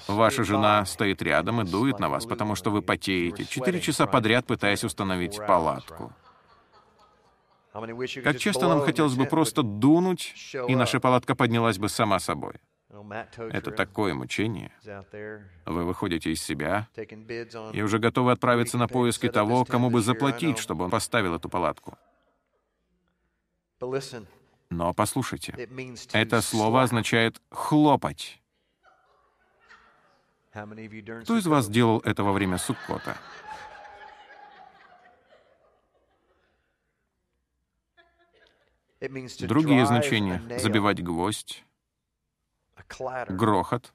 Ваша жена стоит рядом и дует на вас, потому что вы потеете, четыре часа подряд пытаясь установить палатку. Как часто нам хотелось бы просто дунуть, и наша палатка поднялась бы сама собой. Это такое мучение. Вы выходите из себя и уже готовы отправиться на поиски того, кому бы заплатить, чтобы он поставил эту палатку. Но послушайте, это слово означает «хлопать». Кто из вас делал это во время Суккота? Другие значения — забивать гвоздь, грохот,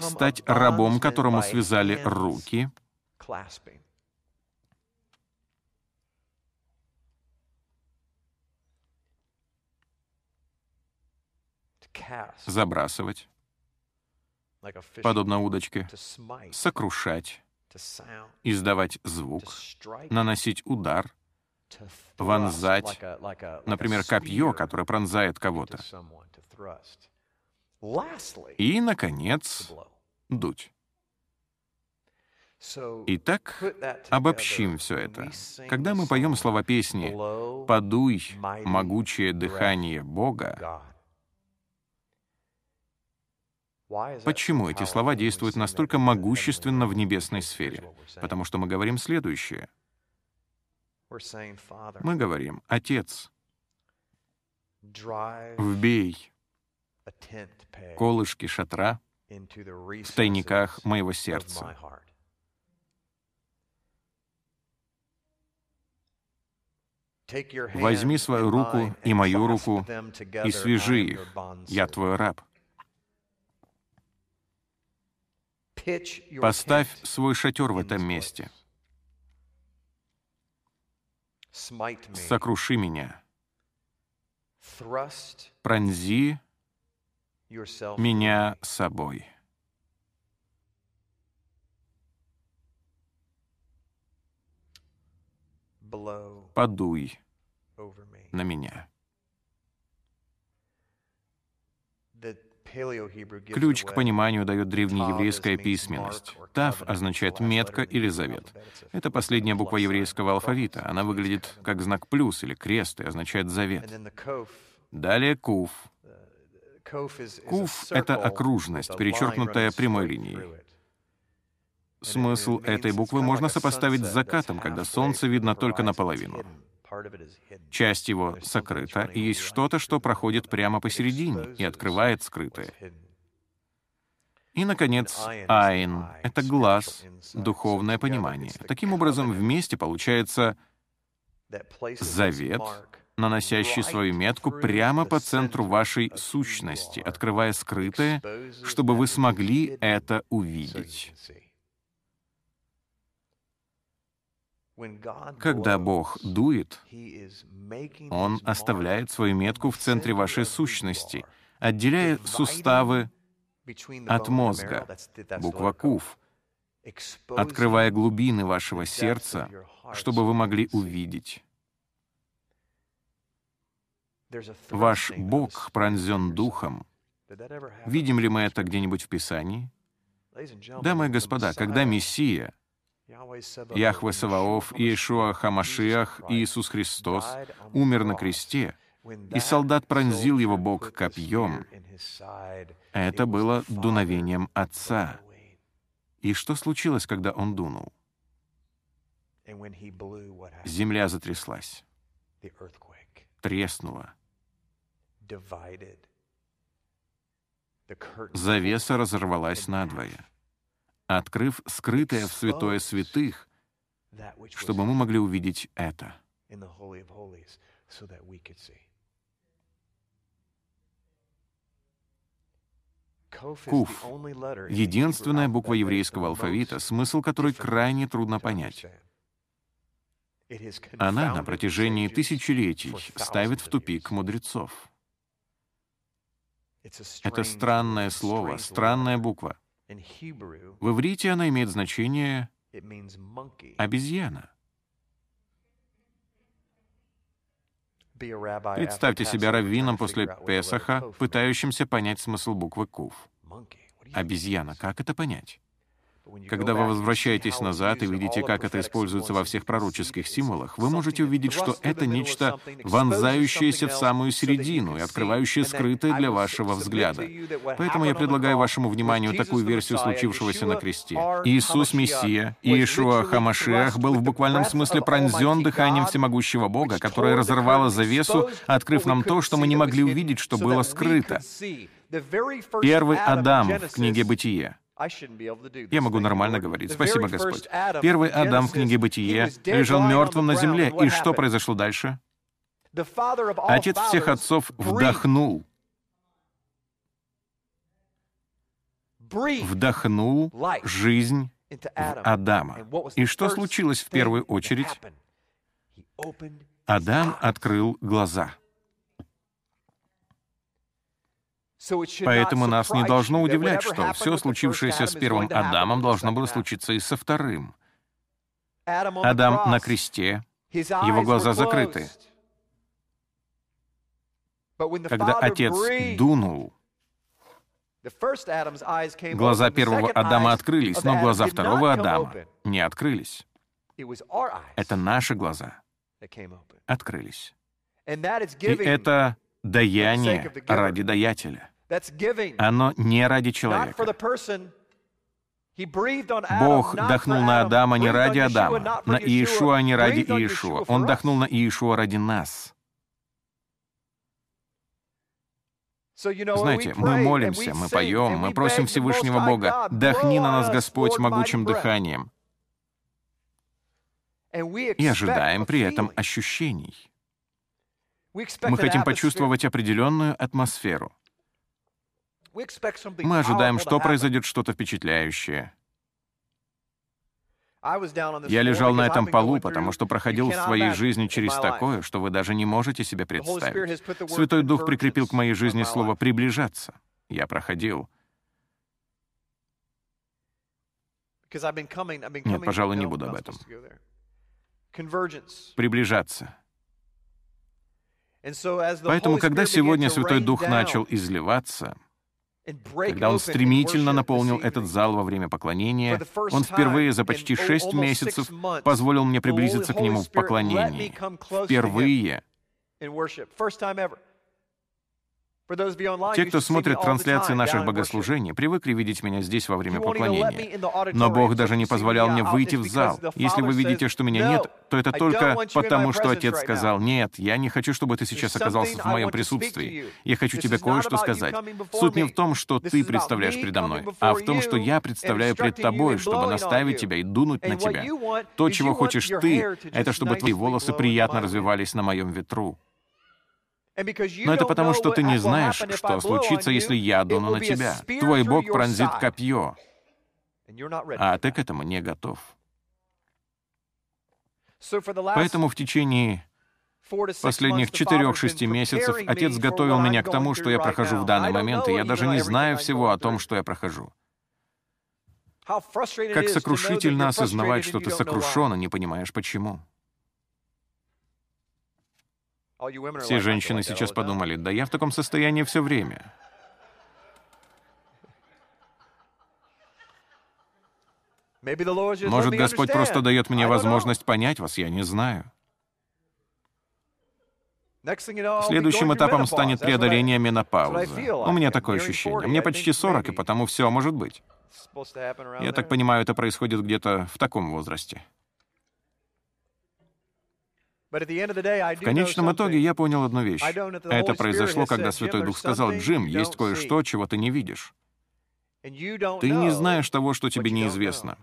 стать рабом, которому связали руки, забрасывать, подобно удочке, сокрушать, издавать звук, наносить удар, вонзать, например, копье, которое пронзает кого-то. И, наконец, дуть. Итак, обобщим все это. Когда мы поем слова песни «Подуй, могучее дыхание Бога», Почему эти слова действуют настолько могущественно в небесной сфере? Потому что мы говорим следующее. Мы говорим, «Отец, вбей колышки шатра в тайниках моего сердца. Возьми свою руку и мою руку и свяжи их, я твой раб. Поставь свой шатер в этом месте. Сокруши меня. Пронзи меня собой. Подуй на меня. Ключ к пониманию дает древнееврейская письменность. Тав означает «метка» или «завет». Это последняя буква еврейского алфавита. Она выглядит как знак плюс или крест и означает «завет». Далее «кув». Кув — это окружность, перечеркнутая прямой линией. Смысл этой буквы можно сопоставить с закатом, когда солнце видно только наполовину. Часть его сокрыта, и есть что-то, что проходит прямо посередине и открывает скрытое. И, наконец, айн — это глаз, духовное понимание. Таким образом, вместе получается завет, наносящий свою метку прямо по центру вашей сущности, открывая скрытое, чтобы вы смогли это увидеть. Когда Бог дует, Он оставляет свою метку в центре вашей сущности, отделяя суставы от мозга, буква Кув, открывая глубины вашего сердца, чтобы вы могли увидеть. Ваш Бог пронзен духом. Видим ли мы это где-нибудь в Писании? Дамы и господа, когда Мессия, Яхве Саваоф, Иешуа Хамашиах, Иисус Христос умер на кресте, и солдат пронзил его бок копьем, это было дуновением Отца. И что случилось, когда он дунул? Земля затряслась, треснула. Завеса разорвалась надвое, открыв скрытое в святое святых, чтобы мы могли увидеть это. Куф — единственная буква еврейского алфавита, смысл которой крайне трудно понять. Она на протяжении тысячелетий ставит в тупик мудрецов. Это странное слово, странная буква. В иврите она имеет значение «обезьяна». Представьте себя раввином после Песаха, пытающимся понять смысл буквы Кув. Обезьяна, как это понять? Когда вы возвращаетесь назад и видите, как это используется во всех пророческих символах, вы можете увидеть, что это нечто вонзающееся в самую середину и открывающее скрытое для вашего взгляда. Поэтому я предлагаю вашему вниманию такую версию случившегося на кресте. Иисус Мессия, Иешуа Хамашиах, был в буквальном смысле пронзен дыханием всемогущего Бога, которое разорвало завесу, открыв нам то, что мы не могли увидеть, что было скрыто. Первый Адам в книге «Бытие» Я могу нормально говорить. Спасибо, Господь. Первый Адам в книге «Бытие» лежал мертвым на земле. И что произошло дальше? Отец всех отцов вдохнул. Вдохнул жизнь в Адама. И что случилось в первую очередь? Адам открыл глаза. Поэтому нас не должно удивлять, что все случившееся с первым Адамом должно было случиться и со вторым. Адам на кресте, его глаза закрыты. Когда отец дунул, глаза первого Адама открылись, но глаза второго Адама не открылись. Это наши глаза открылись. И это даяние ради даятеля. Оно не ради человека. Бог дохнул на Адама не ради Адама, на Иешуа не ради Иешуа. Он дохнул на Иешуа ради нас. Знаете, мы молимся, мы поем, мы просим Всевышнего Бога, «Дохни на нас, Господь, могучим дыханием». И ожидаем при этом ощущений. Мы хотим почувствовать определенную атмосферу. Мы ожидаем, что произойдет что-то впечатляющее. Я лежал на этом полу, потому что проходил в своей жизни через такое, что вы даже не можете себе представить. Святой Дух прикрепил к моей жизни слово «приближаться». Я проходил. Нет, пожалуй, не буду об этом. Приближаться. Поэтому, когда сегодня Святой Дух начал изливаться, когда он стремительно наполнил этот зал во время поклонения, он впервые за почти шесть месяцев позволил мне приблизиться к нему в поклонении. Впервые. Те, кто смотрит трансляции наших богослужений, привыкли видеть меня здесь во время поклонения. Но Бог даже не позволял мне выйти в зал. Если вы видите, что меня нет, то это только потому, что Отец сказал, «Нет, я не хочу, чтобы ты сейчас оказался в моем присутствии. Я хочу тебе кое-что сказать. Суть не в том, что ты представляешь передо мной, а в том, что я представляю пред тобой, чтобы наставить тебя и дунуть на тебя. То, чего хочешь ты, это чтобы твои волосы приятно развивались на моем ветру. Но это потому, что ты не знаешь, что случится, если я дуну на тебя. Твой Бог пронзит копье, а ты к этому не готов. Поэтому в течение последних четырех-шести месяцев Отец готовил меня к тому, что я прохожу в данный момент, и я даже не знаю всего о том, что я прохожу. Как сокрушительно осознавать, что ты сокрушен, и не понимаешь, почему. Все женщины сейчас подумали, да я в таком состоянии все время. Может, Господь просто дает мне возможность понять вас, я не знаю. Следующим этапом станет преодоление менопаузы. У меня такое ощущение. Мне почти 40, и потому все может быть. Я так понимаю, это происходит где-то в таком возрасте. В конечном итоге я понял одну вещь. Это произошло, когда Святой Дух сказал, «Джим, есть кое-что, чего ты не видишь. Ты не знаешь того, что тебе неизвестно.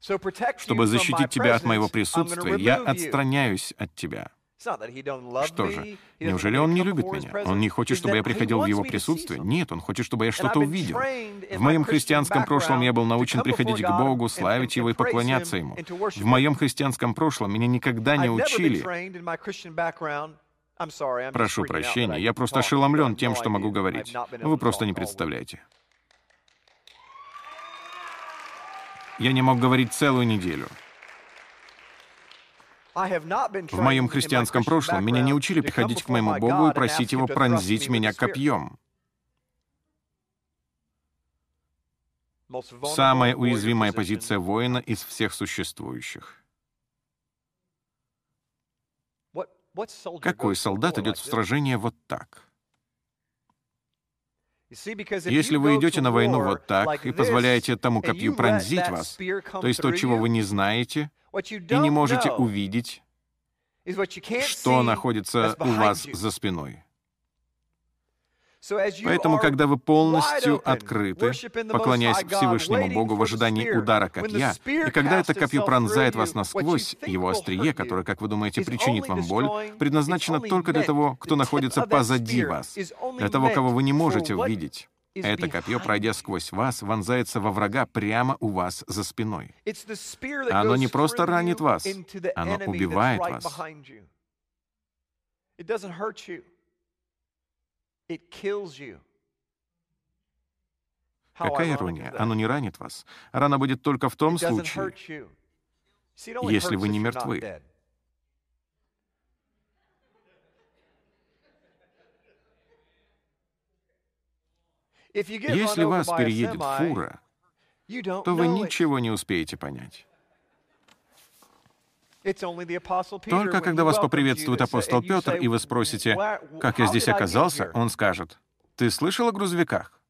Чтобы защитить тебя от моего присутствия, я отстраняюсь от тебя. Что же, неужели он не любит меня? Он не хочет, чтобы я приходил в его присутствие? Нет, он хочет, чтобы я что-то увидел. В моем христианском прошлом я был научен приходить к Богу, славить Его и поклоняться Ему. В моем христианском прошлом меня никогда не учили. Прошу прощения, я просто ошеломлен тем, что могу говорить. Вы просто не представляете. Я не мог говорить целую неделю. В моем христианском прошлом меня не учили приходить к моему Богу и просить Его пронзить меня копьем. Самая уязвимая позиция воина из всех существующих. Какой солдат идет в сражение вот так? Если вы идете на войну вот так и позволяете тому копью пронзить вас, то есть то, чего вы не знаете и не можете увидеть, что находится у вас за спиной. Поэтому, когда вы полностью открыты, поклоняясь Всевышнему Богу в ожидании удара копья, и когда это копье пронзает вас насквозь, его острие, которое, как вы думаете, причинит вам боль, предназначено только для того, кто находится позади вас, для того, кого вы не можете увидеть. Это копье, пройдя сквозь вас, вонзается во врага прямо у вас за спиной. Оно не просто ранит вас, оно убивает вас. Какая ирония? Оно не ранит вас. Рана будет только в том случае, если вы не мертвы. Если вас переедет фура, то вы ничего не успеете понять. Только когда вас поприветствует апостол Петр, и вы спросите, «Как я здесь оказался?», он скажет, «Ты слышал о грузовиках?»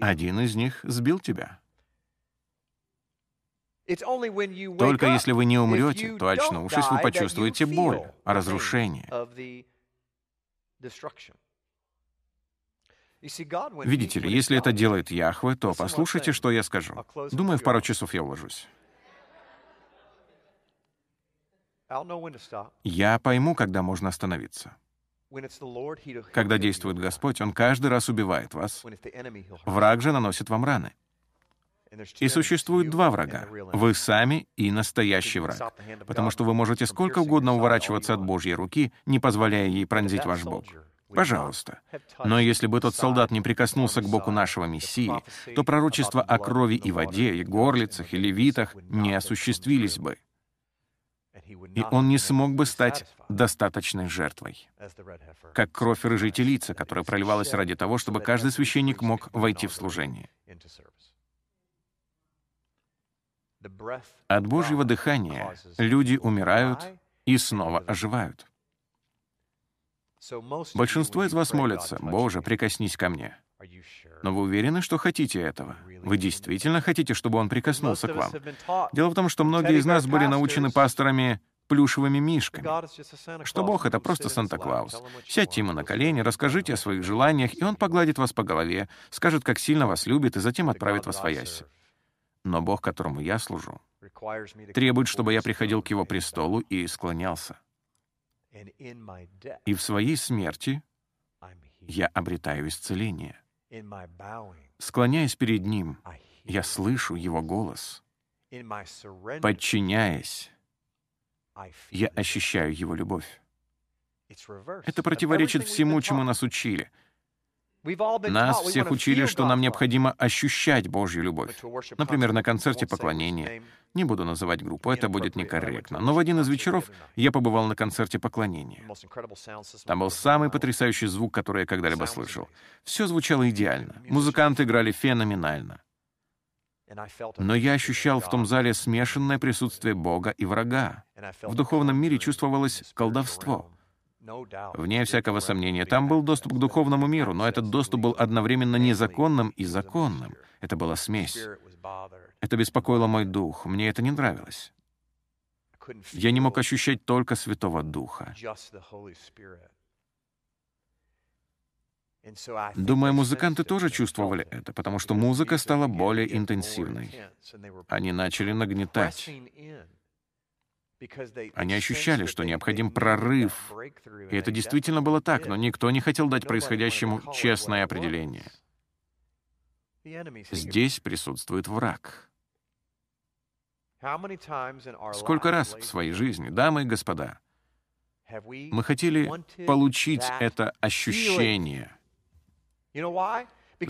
Один из них сбил тебя. Только если вы не умрете, то, очнувшись, вы почувствуете боль, разрушение. Видите ли, если это делает Яхве, то послушайте, что я скажу. Думаю, в пару часов я уложусь. Я пойму, когда можно остановиться. Когда действует Господь, Он каждый раз убивает вас. Враг же наносит вам раны. И существует два врага. Вы сами и настоящий враг. Потому что вы можете сколько угодно уворачиваться от Божьей руки, не позволяя ей пронзить ваш бок. Пожалуйста. Но если бы тот солдат не прикоснулся к боку нашего Мессии, то пророчества о крови и воде, и горлицах, и левитах не осуществились бы. И он не смог бы стать достаточной жертвой. Как кровь рыжей телицы, которая проливалась ради того, чтобы каждый священник мог войти в служение. От Божьего дыхания люди умирают и снова оживают. Большинство из вас молятся, «Боже, прикоснись ко мне». Но вы уверены, что хотите этого? Вы действительно хотите, чтобы он прикоснулся к вам? Дело в том, что многие из нас были научены пасторами плюшевыми мишками. Что Бог — это просто Санта-Клаус. Сядьте ему на колени, расскажите о своих желаниях, и он погладит вас по голове, скажет, как сильно вас любит, и затем отправит вас в Яси. Но Бог, которому я служу, требует, чтобы я приходил к его престолу и склонялся. И в своей смерти я обретаю исцеление. Склоняясь перед Ним, я слышу Его голос. Подчиняясь, я ощущаю Его любовь. Это противоречит всему, чему нас учили. Нас всех учили, что нам необходимо ощущать Божью любовь. Например, на концерте поклонения. Не буду называть группу, это будет некорректно. Но в один из вечеров я побывал на концерте поклонения. Там был самый потрясающий звук, который я когда-либо слышал. Все звучало идеально. Музыканты играли феноменально. Но я ощущал в том зале смешанное присутствие Бога и врага. В духовном мире чувствовалось колдовство. Вне всякого сомнения, там был доступ к духовному миру, но этот доступ был одновременно незаконным и законным. Это была смесь. Это беспокоило мой дух, мне это не нравилось. Я не мог ощущать только Святого Духа. Думаю, музыканты тоже чувствовали это, потому что музыка стала более интенсивной. Они начали нагнетать. Они ощущали, что необходим прорыв. И это действительно было так, но никто не хотел дать происходящему честное определение. Здесь присутствует враг. Сколько раз в своей жизни, дамы и господа, мы хотели получить это ощущение —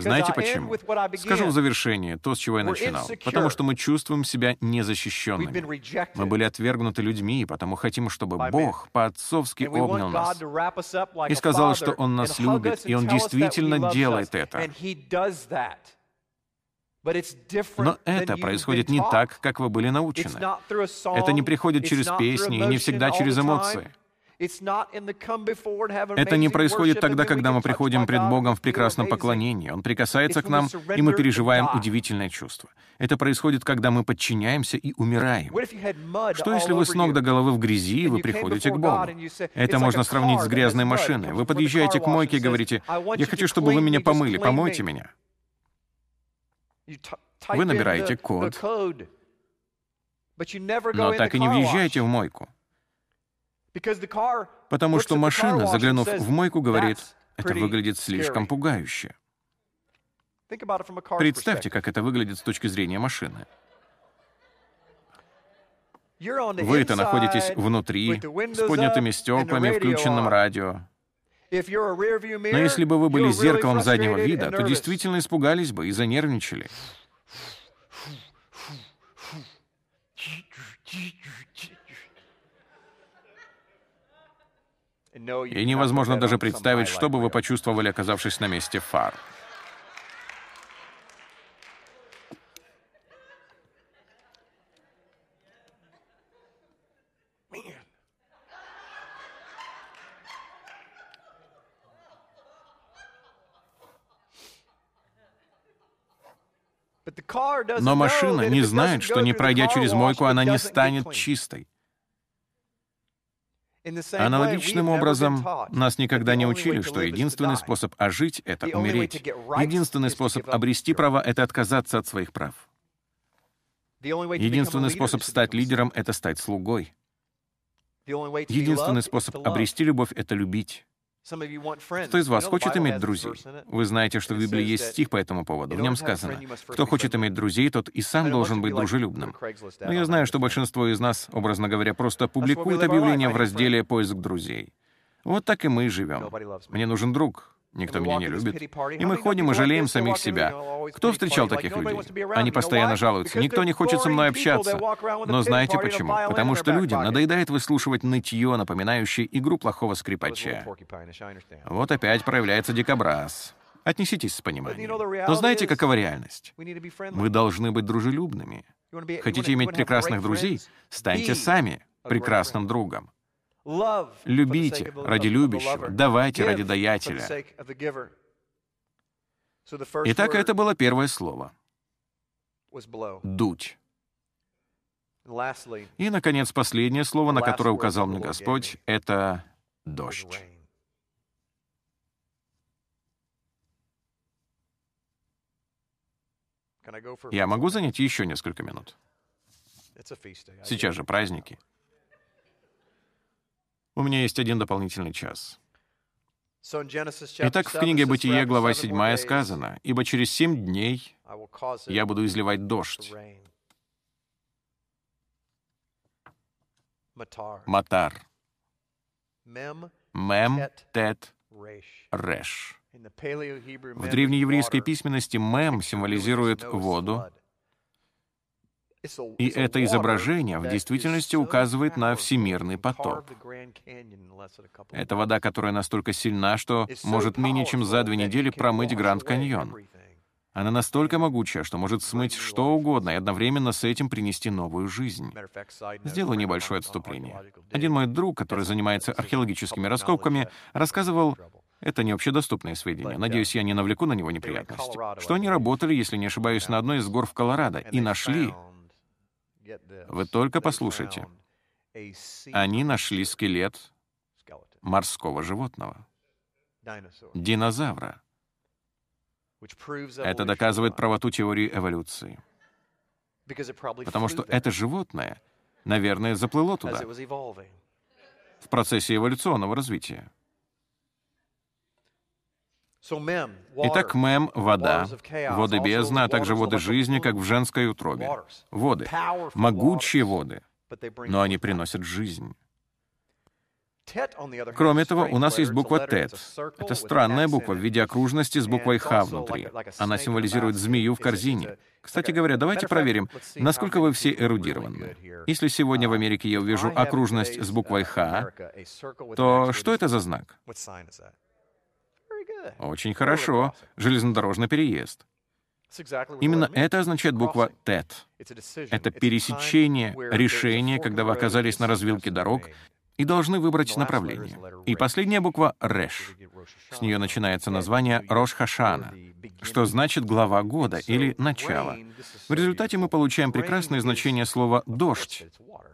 знаете почему? Скажу в завершение то, с чего я начинал. Потому что мы чувствуем себя незащищенными. Мы были отвергнуты людьми, и потому хотим, чтобы Бог по-отцовски обнял нас и сказал, что Он нас любит, и Он действительно делает это. Но это происходит не так, как вы были научены. Это не приходит через песни и не всегда через эмоции. Это не происходит тогда, когда мы приходим пред Богом в прекрасном поклонении. Он прикасается к нам, и мы переживаем удивительное чувство. Это происходит, когда мы подчиняемся и умираем. Что если вы с ног до головы в грязи, и вы приходите к Богу? Это можно сравнить с грязной машиной. Вы подъезжаете к мойке и говорите, «Я хочу, чтобы вы меня помыли, помойте меня». Вы набираете код, но так и не въезжаете в мойку. Потому что машина, заглянув в мойку, говорит, это выглядит слишком пугающе. Представьте, как это выглядит с точки зрения машины. Вы-то находитесь внутри, с поднятыми стеклами, включенным радио. Но если бы вы были зеркалом заднего вида, то действительно испугались бы и занервничали. И невозможно даже представить, что бы вы почувствовали, оказавшись на месте фар. Но машина не знает, что не пройдя через мойку, она не станет чистой. Аналогичным образом, нас никогда не учили, что единственный способ ожить — это умереть. Единственный способ обрести права — это отказаться от своих прав. Единственный способ стать лидером — это стать слугой. Единственный способ обрести любовь — это любить. Кто из вас хочет иметь друзей? Вы знаете, что в Библии есть стих по этому поводу. В нем сказано, кто хочет иметь друзей, тот и сам должен быть дружелюбным. Но я знаю, что большинство из нас, образно говоря, просто публикует объявление в разделе «Поиск друзей». Вот так и мы живем. Мне нужен друг, Никто меня не любит. И мы ходим и жалеем самих себя. Кто встречал таких людей? Они постоянно жалуются. Никто не хочет со мной общаться. Но знаете почему? Потому что людям надоедает выслушивать нытье, напоминающее игру плохого скрипача. Вот опять проявляется дикобраз. Отнеситесь с пониманием. Но знаете, какова реальность? Мы должны быть дружелюбными. Хотите иметь прекрасных друзей? Станьте сами прекрасным другом. Любите ради любящего, давайте ради даятеля. Итак, это было первое слово. Дуть. И, наконец, последнее слово, на которое указал мне Господь, это дождь. Я могу занять еще несколько минут? Сейчас же праздники. У меня есть один дополнительный час. Итак, в книге «Бытие», глава 7 сказано, «Ибо через семь дней я буду изливать дождь». Матар. Мем, тет, реш. В древнееврейской письменности мем символизирует воду, и это изображение в действительности указывает на всемирный потоп. Это вода, которая настолько сильна, что может менее чем за две недели промыть Гранд Каньон. Она настолько могучая, что может смыть что угодно и одновременно с этим принести новую жизнь. Сделаю небольшое отступление. Один мой друг, который занимается археологическими раскопками, рассказывал это не общедоступные сведения. Надеюсь, я не навлеку на него неприятности. Что они работали, если не ошибаюсь, на одной из гор в Колорадо и нашли вы только послушайте. Они нашли скелет морского животного. Динозавра. Это доказывает правоту теории эволюции. Потому что это животное, наверное, заплыло туда в процессе эволюционного развития. Итак, мем — вода, воды бездны, а также воды жизни, как в женской утробе. Воды. Могучие воды. Но они приносят жизнь. Кроме этого, у нас есть буква «тет». Это странная буква в виде окружности с буквой «х» внутри. Она символизирует змею в корзине. Кстати говоря, давайте проверим, насколько вы все эрудированы. Если сегодня в Америке я увижу окружность с буквой «х», то что это за знак? Очень хорошо. Железнодорожный переезд. Именно это означает буква ТЭТ. Это пересечение, решение, когда вы оказались на развилке дорог и должны выбрать направление. И последняя буква — Реш. С нее начинается название Рош Хашана, что значит «глава года» или «начало». В результате мы получаем прекрасное значение слова «дождь».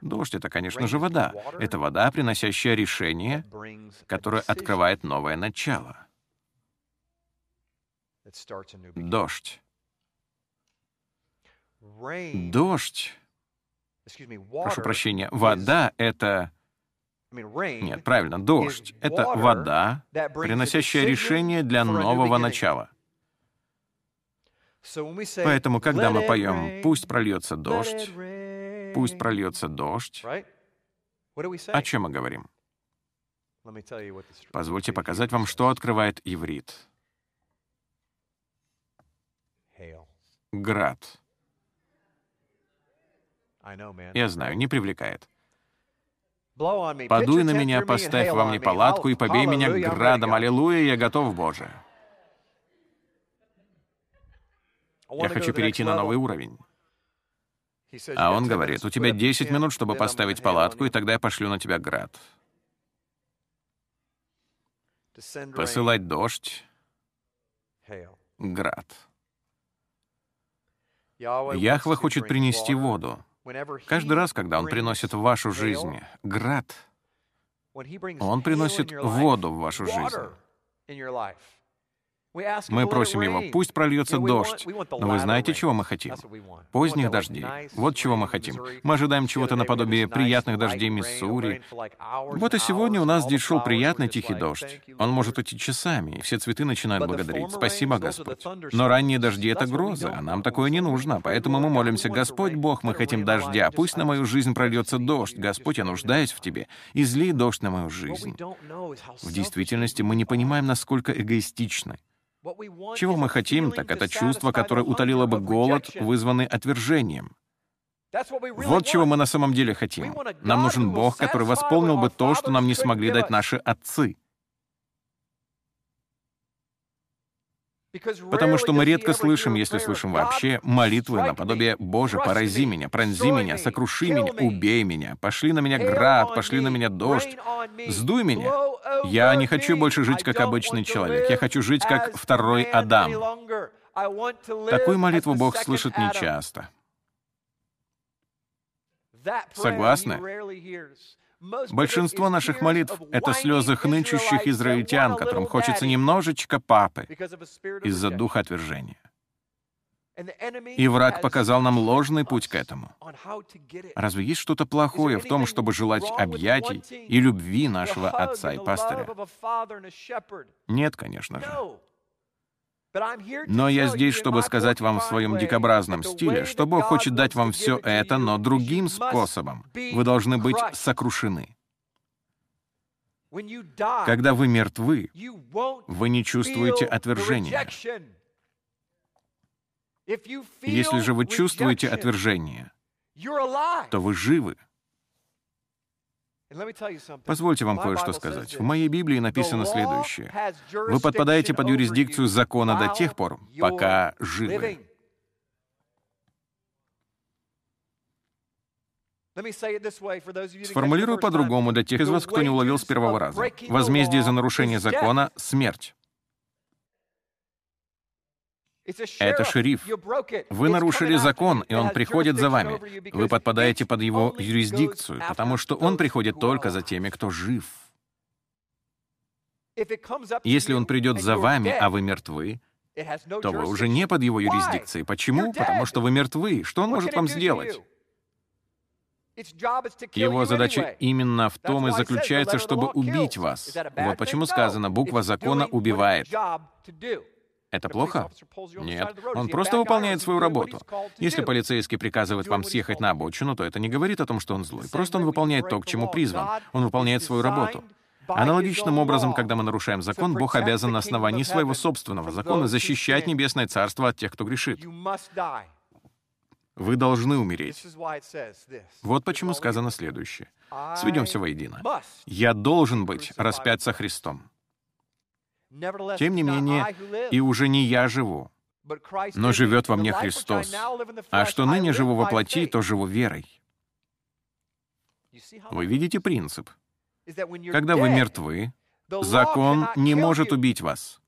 Дождь — это, конечно же, вода. Это вода, приносящая решение, которое открывает новое начало. Дождь. Дождь. Прошу прощения, вода — это... Нет, правильно, дождь — это вода, приносящая решение для нового начала. Поэтому, когда мы поем «Пусть прольется дождь», «Пусть прольется дождь», о чем мы говорим? Позвольте показать вам, что открывает иврит. Град. Я знаю, не привлекает. Подуй на меня, поставь во мне палатку и побей меня градом. Аллилуйя, я готов, Боже. Я хочу перейти на новый уровень. А он говорит, у тебя 10 минут, чтобы поставить палатку, и тогда я пошлю на тебя град. Посылать дождь, град. Яхва хочет принести воду. Каждый раз, когда Он приносит в вашу жизнь град, Он приносит воду в вашу жизнь. Мы просим его, пусть прольется дождь. Но вы знаете, чего мы хотим? Поздних дождей. Вот чего мы хотим. Мы ожидаем чего-то наподобие приятных дождей Миссури. Вот и сегодня у нас здесь шел приятный тихий дождь. Он может идти часами, и все цветы начинают благодарить. Спасибо, Господь. Но ранние дожди — это гроза, а нам такое не нужно. Поэтому мы молимся, Господь Бог, мы хотим дождя. Пусть на мою жизнь прольется дождь. Господь, я нуждаюсь в Тебе. Изли дождь на мою жизнь. В действительности мы не понимаем, насколько эгоистичны. Чего мы хотим, так это чувство, которое утолило бы голод, вызванный отвержением. Вот чего мы на самом деле хотим. Нам нужен Бог, который восполнил бы то, что нам не смогли дать наши отцы. Потому что мы редко слышим, если слышим вообще, молитвы наподобие «Боже, порази меня, пронзи меня, сокруши меня, убей меня, пошли на меня град, пошли на меня дождь, сдуй меня». Я не хочу больше жить как обычный человек, я хочу жить как второй Адам. Такую молитву Бог слышит нечасто. Согласны? Большинство наших молитв — это слезы хнычущих израильтян, которым хочется немножечко папы из-за духа отвержения. И враг показал нам ложный путь к этому. Разве есть что-то плохое в том, чтобы желать объятий и любви нашего отца и пастыря? Нет, конечно же. Но я здесь, чтобы сказать вам в своем дикобразном стиле, что Бог хочет дать вам все это, но другим способом. Вы должны быть сокрушены. Когда вы мертвы, вы не чувствуете отвержения. Если же вы чувствуете отвержение, то вы живы. Позвольте вам кое-что сказать. В моей Библии написано следующее. Вы подпадаете под юрисдикцию закона до тех пор, пока живы. Сформулирую по-другому для тех из вас, кто не уловил с первого раза. Возмездие за нарушение закона — смерть. Это шериф. Вы нарушили закон, и он приходит за вами. Вы подпадаете под его юрисдикцию, потому что он приходит только за теми, кто жив. Если он придет за вами, а вы мертвы, то вы уже не под его юрисдикцией. Почему? Потому что вы мертвы. Что он может вам сделать? Его задача именно в том и заключается, чтобы убить вас. Вот почему сказано, буква закона убивает. Это плохо? Нет. Он просто выполняет свою работу. Если полицейский приказывает вам съехать на обочину, то это не говорит о том, что он злой. Просто он выполняет то, к чему призван. Он выполняет свою работу. Аналогичным образом, когда мы нарушаем закон, Бог обязан на основании своего собственного закона защищать Небесное Царство от тех, кто грешит. Вы должны умереть. Вот почему сказано следующее. Сведем все воедино. «Я должен быть распят со Христом». Тем не менее, и уже не я живу, но живет во мне Христос. А что ныне живу во плоти, то живу верой. Вы видите принцип. Когда вы мертвы, закон не может убить вас.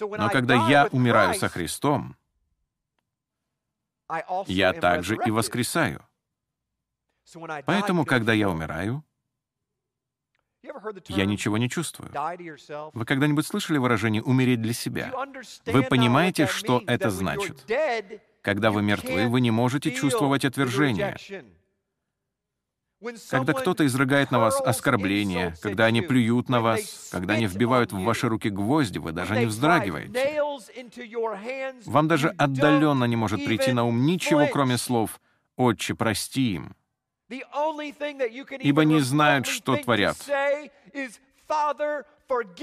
Но когда я умираю со Христом, я также и воскресаю. Поэтому, когда я умираю, я ничего не чувствую. Вы когда-нибудь слышали выражение «умереть для себя»? Вы понимаете, что это значит? Когда вы мертвы, вы не можете чувствовать отвержение. Когда кто-то изрыгает на вас оскорбления, когда они плюют на вас, когда они вбивают в ваши руки гвозди, вы даже не вздрагиваете. Вам даже отдаленно не может прийти на ум ничего, кроме слов «Отче, прости им» ибо не знают, что творят.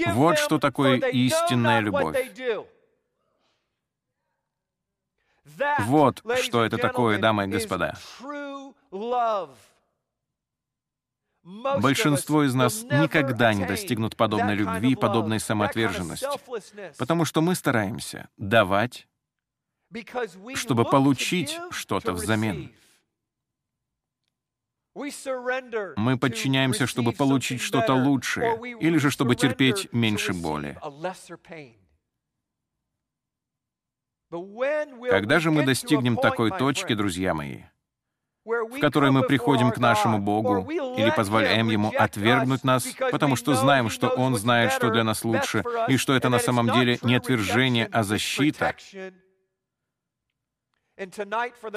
Вот что такое истинная любовь. Вот что это такое, дамы и господа. Большинство из нас никогда не достигнут подобной любви, подобной самоотверженности, потому что мы стараемся давать, чтобы получить что-то взамен. Мы подчиняемся, чтобы получить что-то лучшее, или же чтобы терпеть меньше боли. Когда же мы достигнем такой точки, друзья мои, в которой мы приходим к нашему Богу или позволяем Ему отвергнуть нас, потому что знаем, что Он знает, что для нас лучше, и что это на самом деле не отвержение, а защита,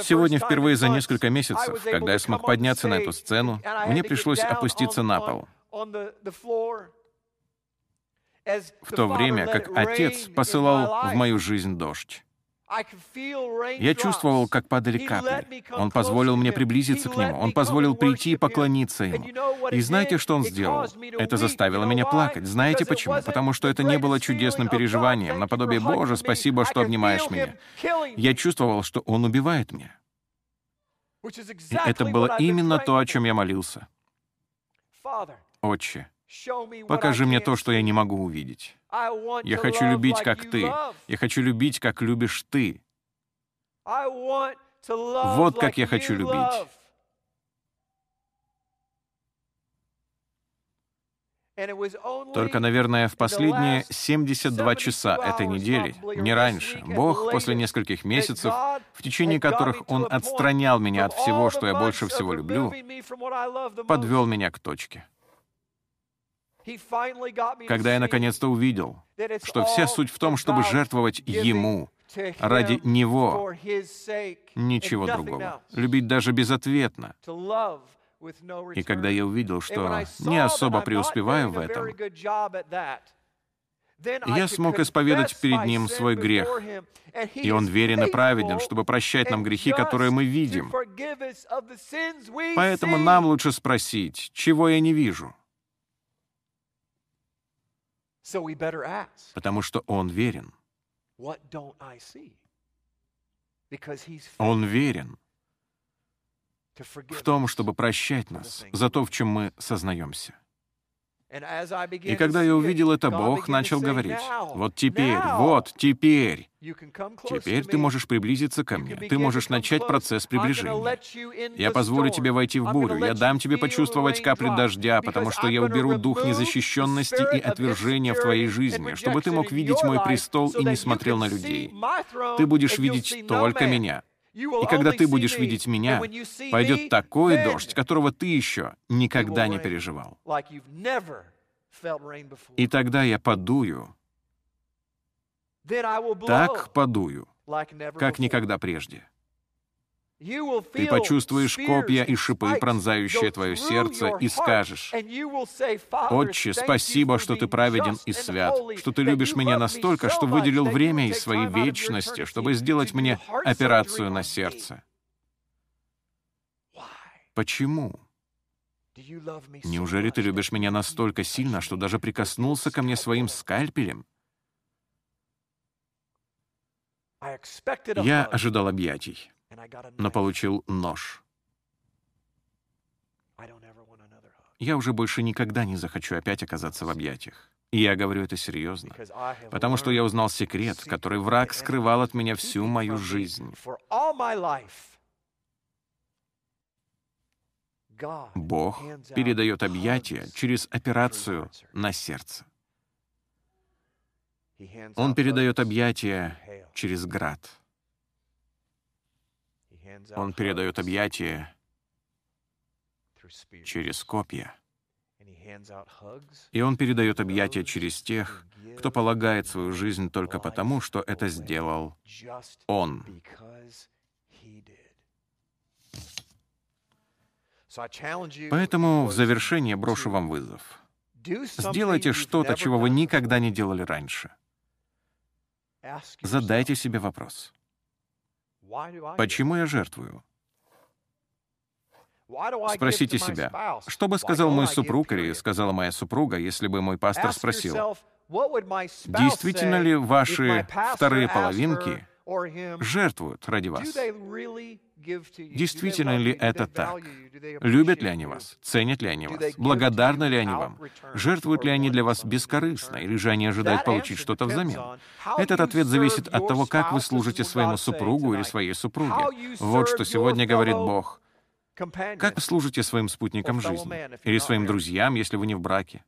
Сегодня впервые за несколько месяцев, когда я смог подняться на эту сцену, мне пришлось опуститься на пол. В то время как Отец посылал в мою жизнь дождь. Я чувствовал, как падали капли. Он позволил мне приблизиться к Нему. Он позволил прийти и поклониться Ему. И знаете, что Он сделал? Это заставило меня плакать. Знаете почему? Потому что это не было чудесным переживанием, наподобие «Боже, спасибо, что обнимаешь меня». Я чувствовал, что Он убивает меня. И это было именно то, о чем я молился. «Отче, Покажи мне то, что я не могу увидеть. Я хочу любить, как ты. Я хочу любить, как любишь ты. Вот как я хочу любить. Только, наверное, в последние 72 часа этой недели, не раньше, Бог после нескольких месяцев, в течение которых Он отстранял меня от всего, что я больше всего люблю, подвел меня к точке. Когда я наконец-то увидел, что вся суть в том, чтобы жертвовать Ему, ради Него, ничего другого. Любить даже безответно. И когда я увидел, что не особо преуспеваю в этом, я смог исповедать перед Ним свой грех. И Он верен и праведен, чтобы прощать нам грехи, которые мы видим. Поэтому нам лучше спросить, чего я не вижу. Потому что Он верен. Он верен в том, чтобы прощать нас за то, в чем мы сознаемся. И когда я увидел это, Бог начал говорить, «Вот теперь, вот теперь, теперь ты можешь приблизиться ко мне, ты можешь начать процесс приближения. Я позволю тебе войти в бурю, я дам тебе почувствовать капли дождя, потому что я уберу дух незащищенности и отвержения в твоей жизни, чтобы ты мог видеть мой престол и не смотрел на людей. Ты будешь видеть только меня». И когда ты будешь видеть меня, пойдет такой дождь, которого ты еще никогда не переживал. И тогда я подую, так подую, как никогда прежде. Ты почувствуешь копья и шипы, пронзающие твое сердце, и скажешь, «Отче, спасибо, что ты праведен и свят, что ты любишь меня настолько, что выделил время из своей вечности, чтобы сделать мне операцию на сердце». Почему? Неужели ты любишь меня настолько сильно, что даже прикоснулся ко мне своим скальпелем? Я ожидал объятий но получил нож. Я уже больше никогда не захочу опять оказаться в объятиях. И я говорю это серьезно, потому что я узнал секрет, который враг скрывал от меня всю мою жизнь. Бог передает объятия через операцию на сердце. Он передает объятия через град. Он передает объятия через копья. И он передает объятия через тех, кто полагает свою жизнь только потому, что это сделал он. Поэтому в завершение брошу вам вызов. Сделайте что-то, чего вы никогда не делали раньше. Задайте себе вопрос. Почему я жертвую? Спросите себя, что бы сказал мой супруг или сказала моя супруга, если бы мой пастор спросил, действительно ли ваши вторые половинки жертвуют ради вас? Действительно ли это так? Любят ли они вас? Ценят ли они вас? Благодарны ли они вам? Жертвуют ли они для вас бескорыстно, или же они ожидают получить что-то взамен? Этот ответ зависит от того, как вы служите своему супругу или своей супруге. Вот что сегодня говорит Бог. Как вы служите своим спутникам жизни? Или своим друзьям, если вы не в браке?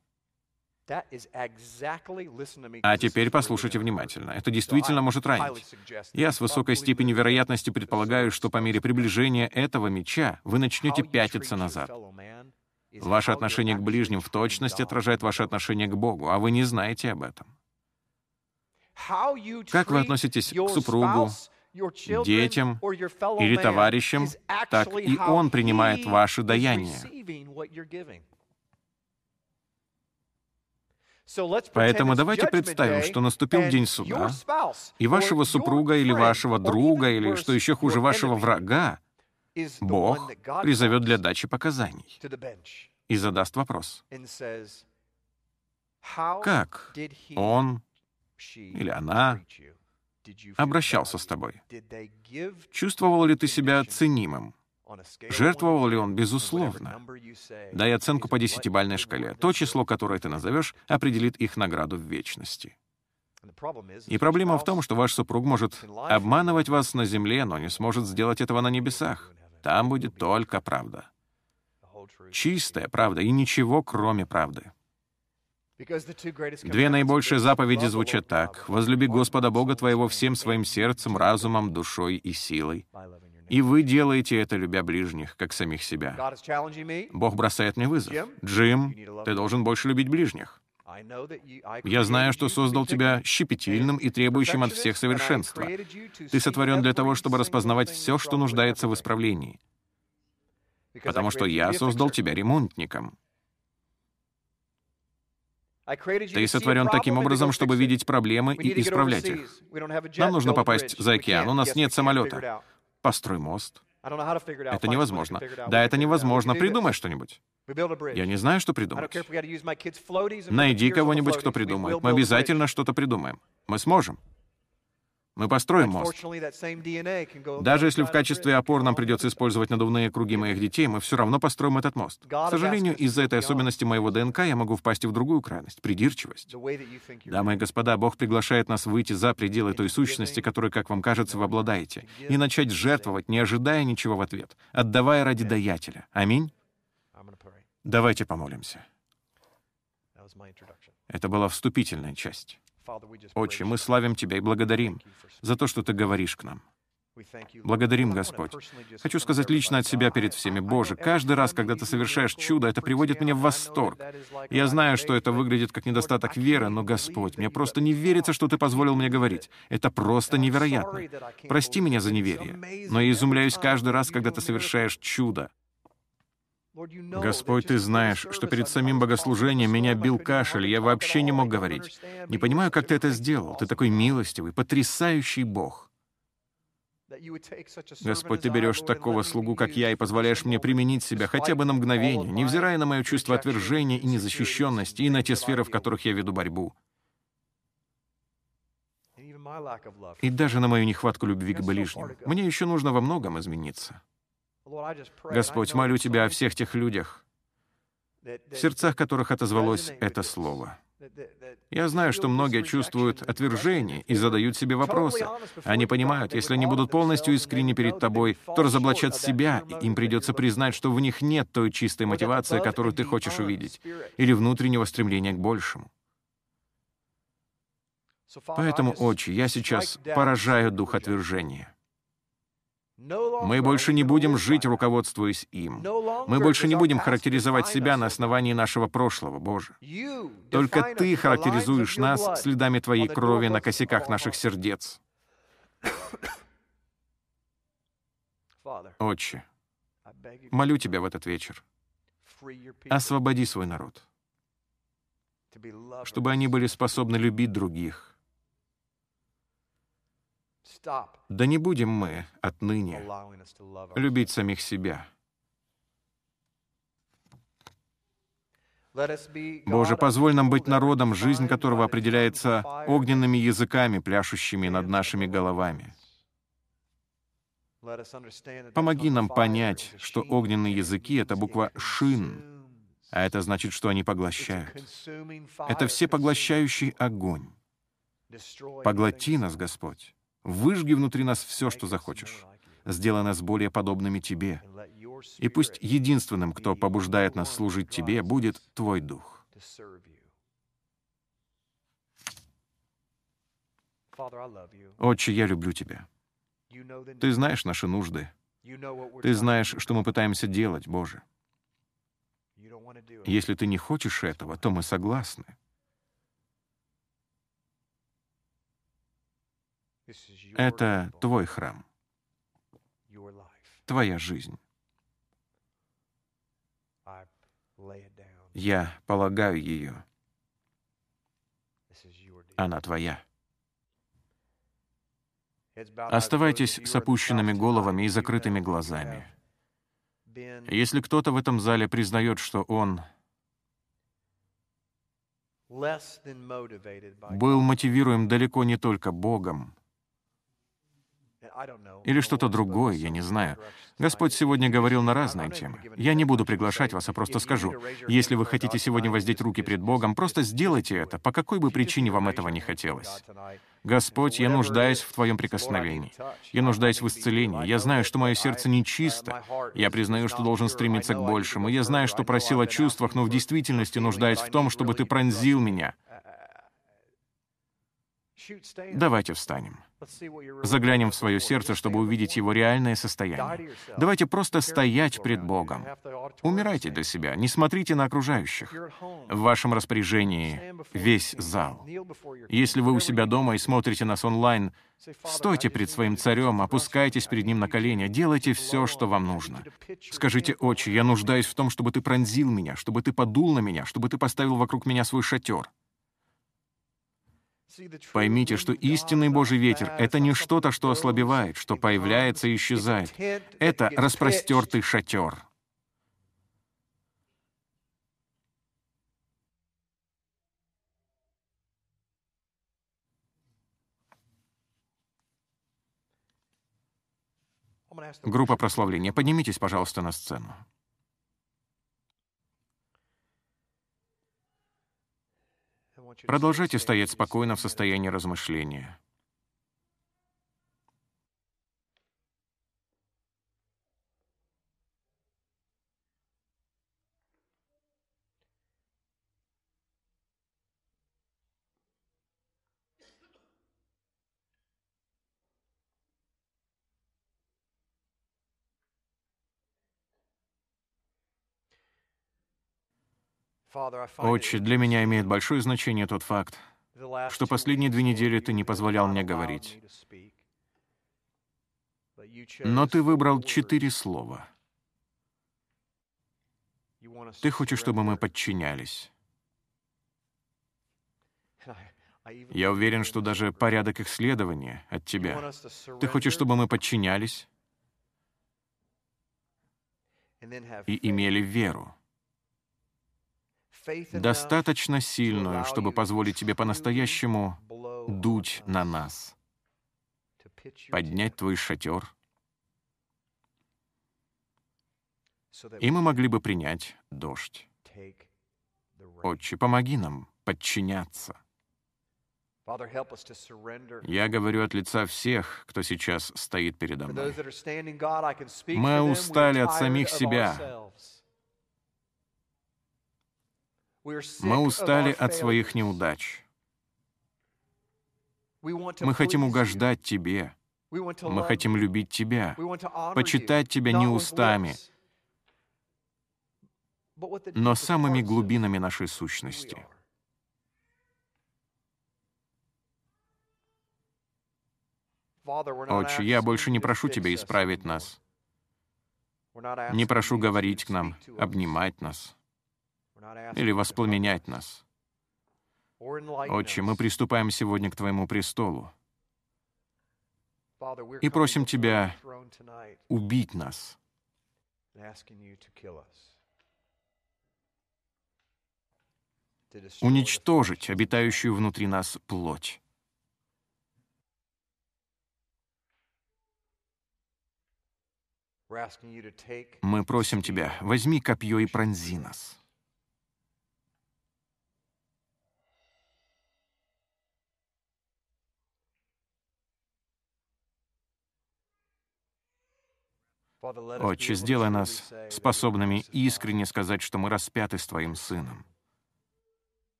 А теперь послушайте внимательно. Это действительно может ранить. Я с высокой степенью вероятности предполагаю, что по мере приближения этого меча вы начнете пятиться назад. Ваше отношение к ближним в точности отражает ваше отношение к Богу, а вы не знаете об этом. Как вы относитесь к супругу, детям или товарищам, так и он принимает ваше даяние. Поэтому давайте представим, что наступил день суда, и вашего супруга или вашего друга, или, что еще хуже, вашего врага, Бог призовет для дачи показаний и задаст вопрос. Как он или она обращался с тобой? Чувствовал ли ты себя ценимым? Жертвовал ли он? Безусловно. Дай оценку по десятибальной шкале. То число, которое ты назовешь, определит их награду в вечности. И проблема в том, что ваш супруг может обманывать вас на земле, но не сможет сделать этого на небесах. Там будет только правда. Чистая правда и ничего, кроме правды. Две наибольшие заповеди звучат так. «Возлюби Господа Бога твоего всем своим сердцем, разумом, душой и силой». И вы делаете это, любя ближних, как самих себя. Бог бросает мне вызов. Джим, ты должен больше любить ближних. Я знаю, что создал тебя щепетильным и требующим от всех совершенства. Ты сотворен для того, чтобы распознавать все, что нуждается в исправлении. Потому что я создал тебя ремонтником. Ты сотворен таким образом, чтобы видеть проблемы и исправлять их. Нам нужно попасть за океан, у нас нет самолета. Построй мост. Это невозможно. Да, это невозможно. Придумай что-нибудь. Я не знаю, что придумать. Найди кого-нибудь, кто придумает. Мы обязательно что-то придумаем. Мы сможем. Мы построим мост. Даже если в качестве опор нам придется использовать надувные круги моих детей, мы все равно построим этот мост. К сожалению, из-за этой особенности моего ДНК я могу впасть в другую крайность — придирчивость. Дамы и господа, Бог приглашает нас выйти за пределы той сущности, которой, как вам кажется, вы обладаете, и начать жертвовать, не ожидая ничего в ответ, отдавая ради даятеля. Аминь? Давайте помолимся. Это была вступительная часть. Отче, мы славим Тебя и благодарим за то, что Ты говоришь к нам. Благодарим, Господь. Хочу сказать лично от себя перед всеми. Боже, каждый раз, когда Ты совершаешь чудо, это приводит меня в восторг. Я знаю, что это выглядит как недостаток веры, но, Господь, мне просто не верится, что Ты позволил мне говорить. Это просто невероятно. Прости меня за неверие, но я изумляюсь каждый раз, когда Ты совершаешь чудо. Господь, Ты знаешь, что перед самим богослужением меня бил кашель, я вообще не мог говорить. Не понимаю, как Ты это сделал. Ты такой милостивый, потрясающий Бог. Господь, Ты берешь такого слугу, как я, и позволяешь мне применить себя хотя бы на мгновение, невзирая на мое чувство отвержения и незащищенности, и на те сферы, в которых я веду борьбу. И даже на мою нехватку любви к ближним. Мне еще нужно во многом измениться. Господь, молю Тебя о всех тех людях, в сердцах которых отозвалось это слово. Я знаю, что многие чувствуют отвержение и задают себе вопросы. Они понимают, если они будут полностью искренни перед тобой, то разоблачат себя, и им придется признать, что в них нет той чистой мотивации, которую ты хочешь увидеть, или внутреннего стремления к большему. Поэтому, Отче, я сейчас поражаю дух отвержения. Мы больше не будем жить, руководствуясь им. Мы больше не будем характеризовать себя на основании нашего прошлого, Боже. Только Ты характеризуешь нас следами Твоей крови на косяках наших сердец. Отче, молю Тебя в этот вечер, освободи свой народ, чтобы они были способны любить других, да не будем мы отныне любить самих себя. Боже, позволь нам быть народом, жизнь которого определяется огненными языками, пляшущими над нашими головами. Помоги нам понять, что огненные языки — это буква «шин», а это значит, что они поглощают. Это всепоглощающий огонь. Поглоти нас, Господь. Выжги внутри нас все, что захочешь. Сделай нас более подобными Тебе. И пусть единственным, кто побуждает нас служить Тебе, будет Твой Дух. Отче, я люблю Тебя. Ты знаешь наши нужды. Ты знаешь, что мы пытаемся делать, Боже. Если Ты не хочешь этого, то мы согласны. Это твой храм, твоя жизнь. Я полагаю ее. Она твоя. Оставайтесь с опущенными головами и закрытыми глазами. Если кто-то в этом зале признает, что он был мотивируем далеко не только Богом, Или что-то другое, я не знаю. Господь сегодня говорил на разные темы. Я не буду приглашать вас, а просто скажу. Если вы хотите сегодня воздеть руки пред Богом, просто сделайте это, по какой бы причине вам этого не хотелось. Господь, я нуждаюсь в Твоем прикосновении. Я нуждаюсь в исцелении. Я знаю, что мое сердце нечисто. Я признаю, что должен стремиться к большему. Я знаю, что просил о чувствах, но в действительности нуждаюсь в том, чтобы Ты пронзил меня. Давайте встанем. Заглянем в свое сердце, чтобы увидеть его реальное состояние. Давайте просто стоять пред Богом. Умирайте для себя, не смотрите на окружающих. В вашем распоряжении весь зал. Если вы у себя дома и смотрите нас онлайн, стойте пред своим царем, опускайтесь перед ним на колени, делайте все, что вам нужно. Скажите, «Отче, я нуждаюсь в том, чтобы ты пронзил меня, чтобы ты подул на меня, чтобы ты поставил вокруг меня свой шатер». Поймите, что истинный Божий ветер — это не что-то, что ослабевает, что появляется и исчезает. Это распростертый шатер. Группа прославления, поднимитесь, пожалуйста, на сцену. Продолжайте стоять спокойно в состоянии размышления. Отче, для меня имеет большое значение тот факт, что последние две недели ты не позволял мне говорить. Но ты выбрал четыре слова. Ты хочешь, чтобы мы подчинялись. Я уверен, что даже порядок их следования от тебя. Ты хочешь, чтобы мы подчинялись и имели веру достаточно сильную, чтобы позволить тебе по-настоящему дуть на нас, поднять твой шатер, и мы могли бы принять дождь. Отче, помоги нам подчиняться. Я говорю от лица всех, кто сейчас стоит передо мной. Мы устали от самих себя. Мы устали от своих неудач. Мы хотим угождать Тебе. Мы хотим любить Тебя, почитать Тебя не устами, но самыми глубинами нашей сущности. Отче, я больше не прошу Тебя исправить нас. Не прошу говорить к нам, обнимать нас или воспламенять нас. Отче, мы приступаем сегодня к Твоему престолу и просим Тебя убить нас. Уничтожить обитающую внутри нас плоть. Мы просим Тебя, возьми копье и пронзи нас. Отче, сделай нас способными искренне сказать, что мы распяты с Твоим Сыном.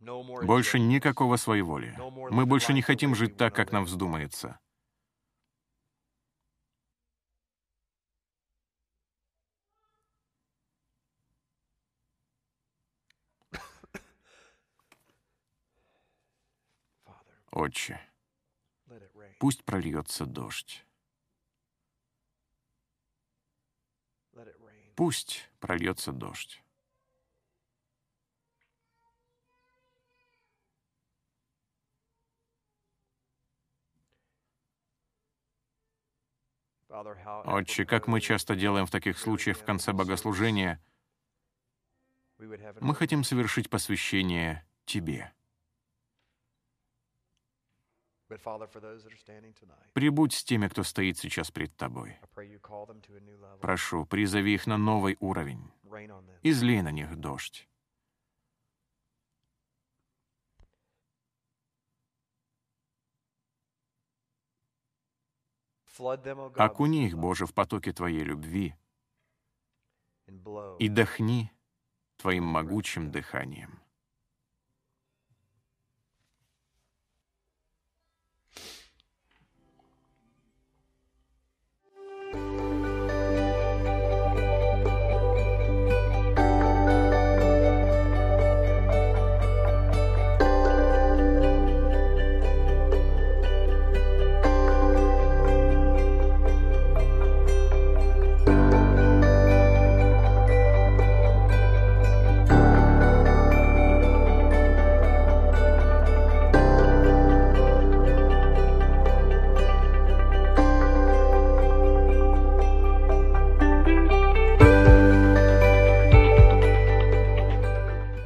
Больше никакого своеволия. Мы больше не хотим жить так, как нам вздумается. Отче, пусть прольется дождь. Пусть прольется дождь. Отче, как мы часто делаем в таких случаях в конце богослужения, мы хотим совершить посвящение Тебе. Прибудь с теми, кто стоит сейчас пред тобой. Прошу, призови их на новый уровень. Излей на них дождь. Окуни их, Боже, в потоке Твоей любви и дохни Твоим могучим дыханием.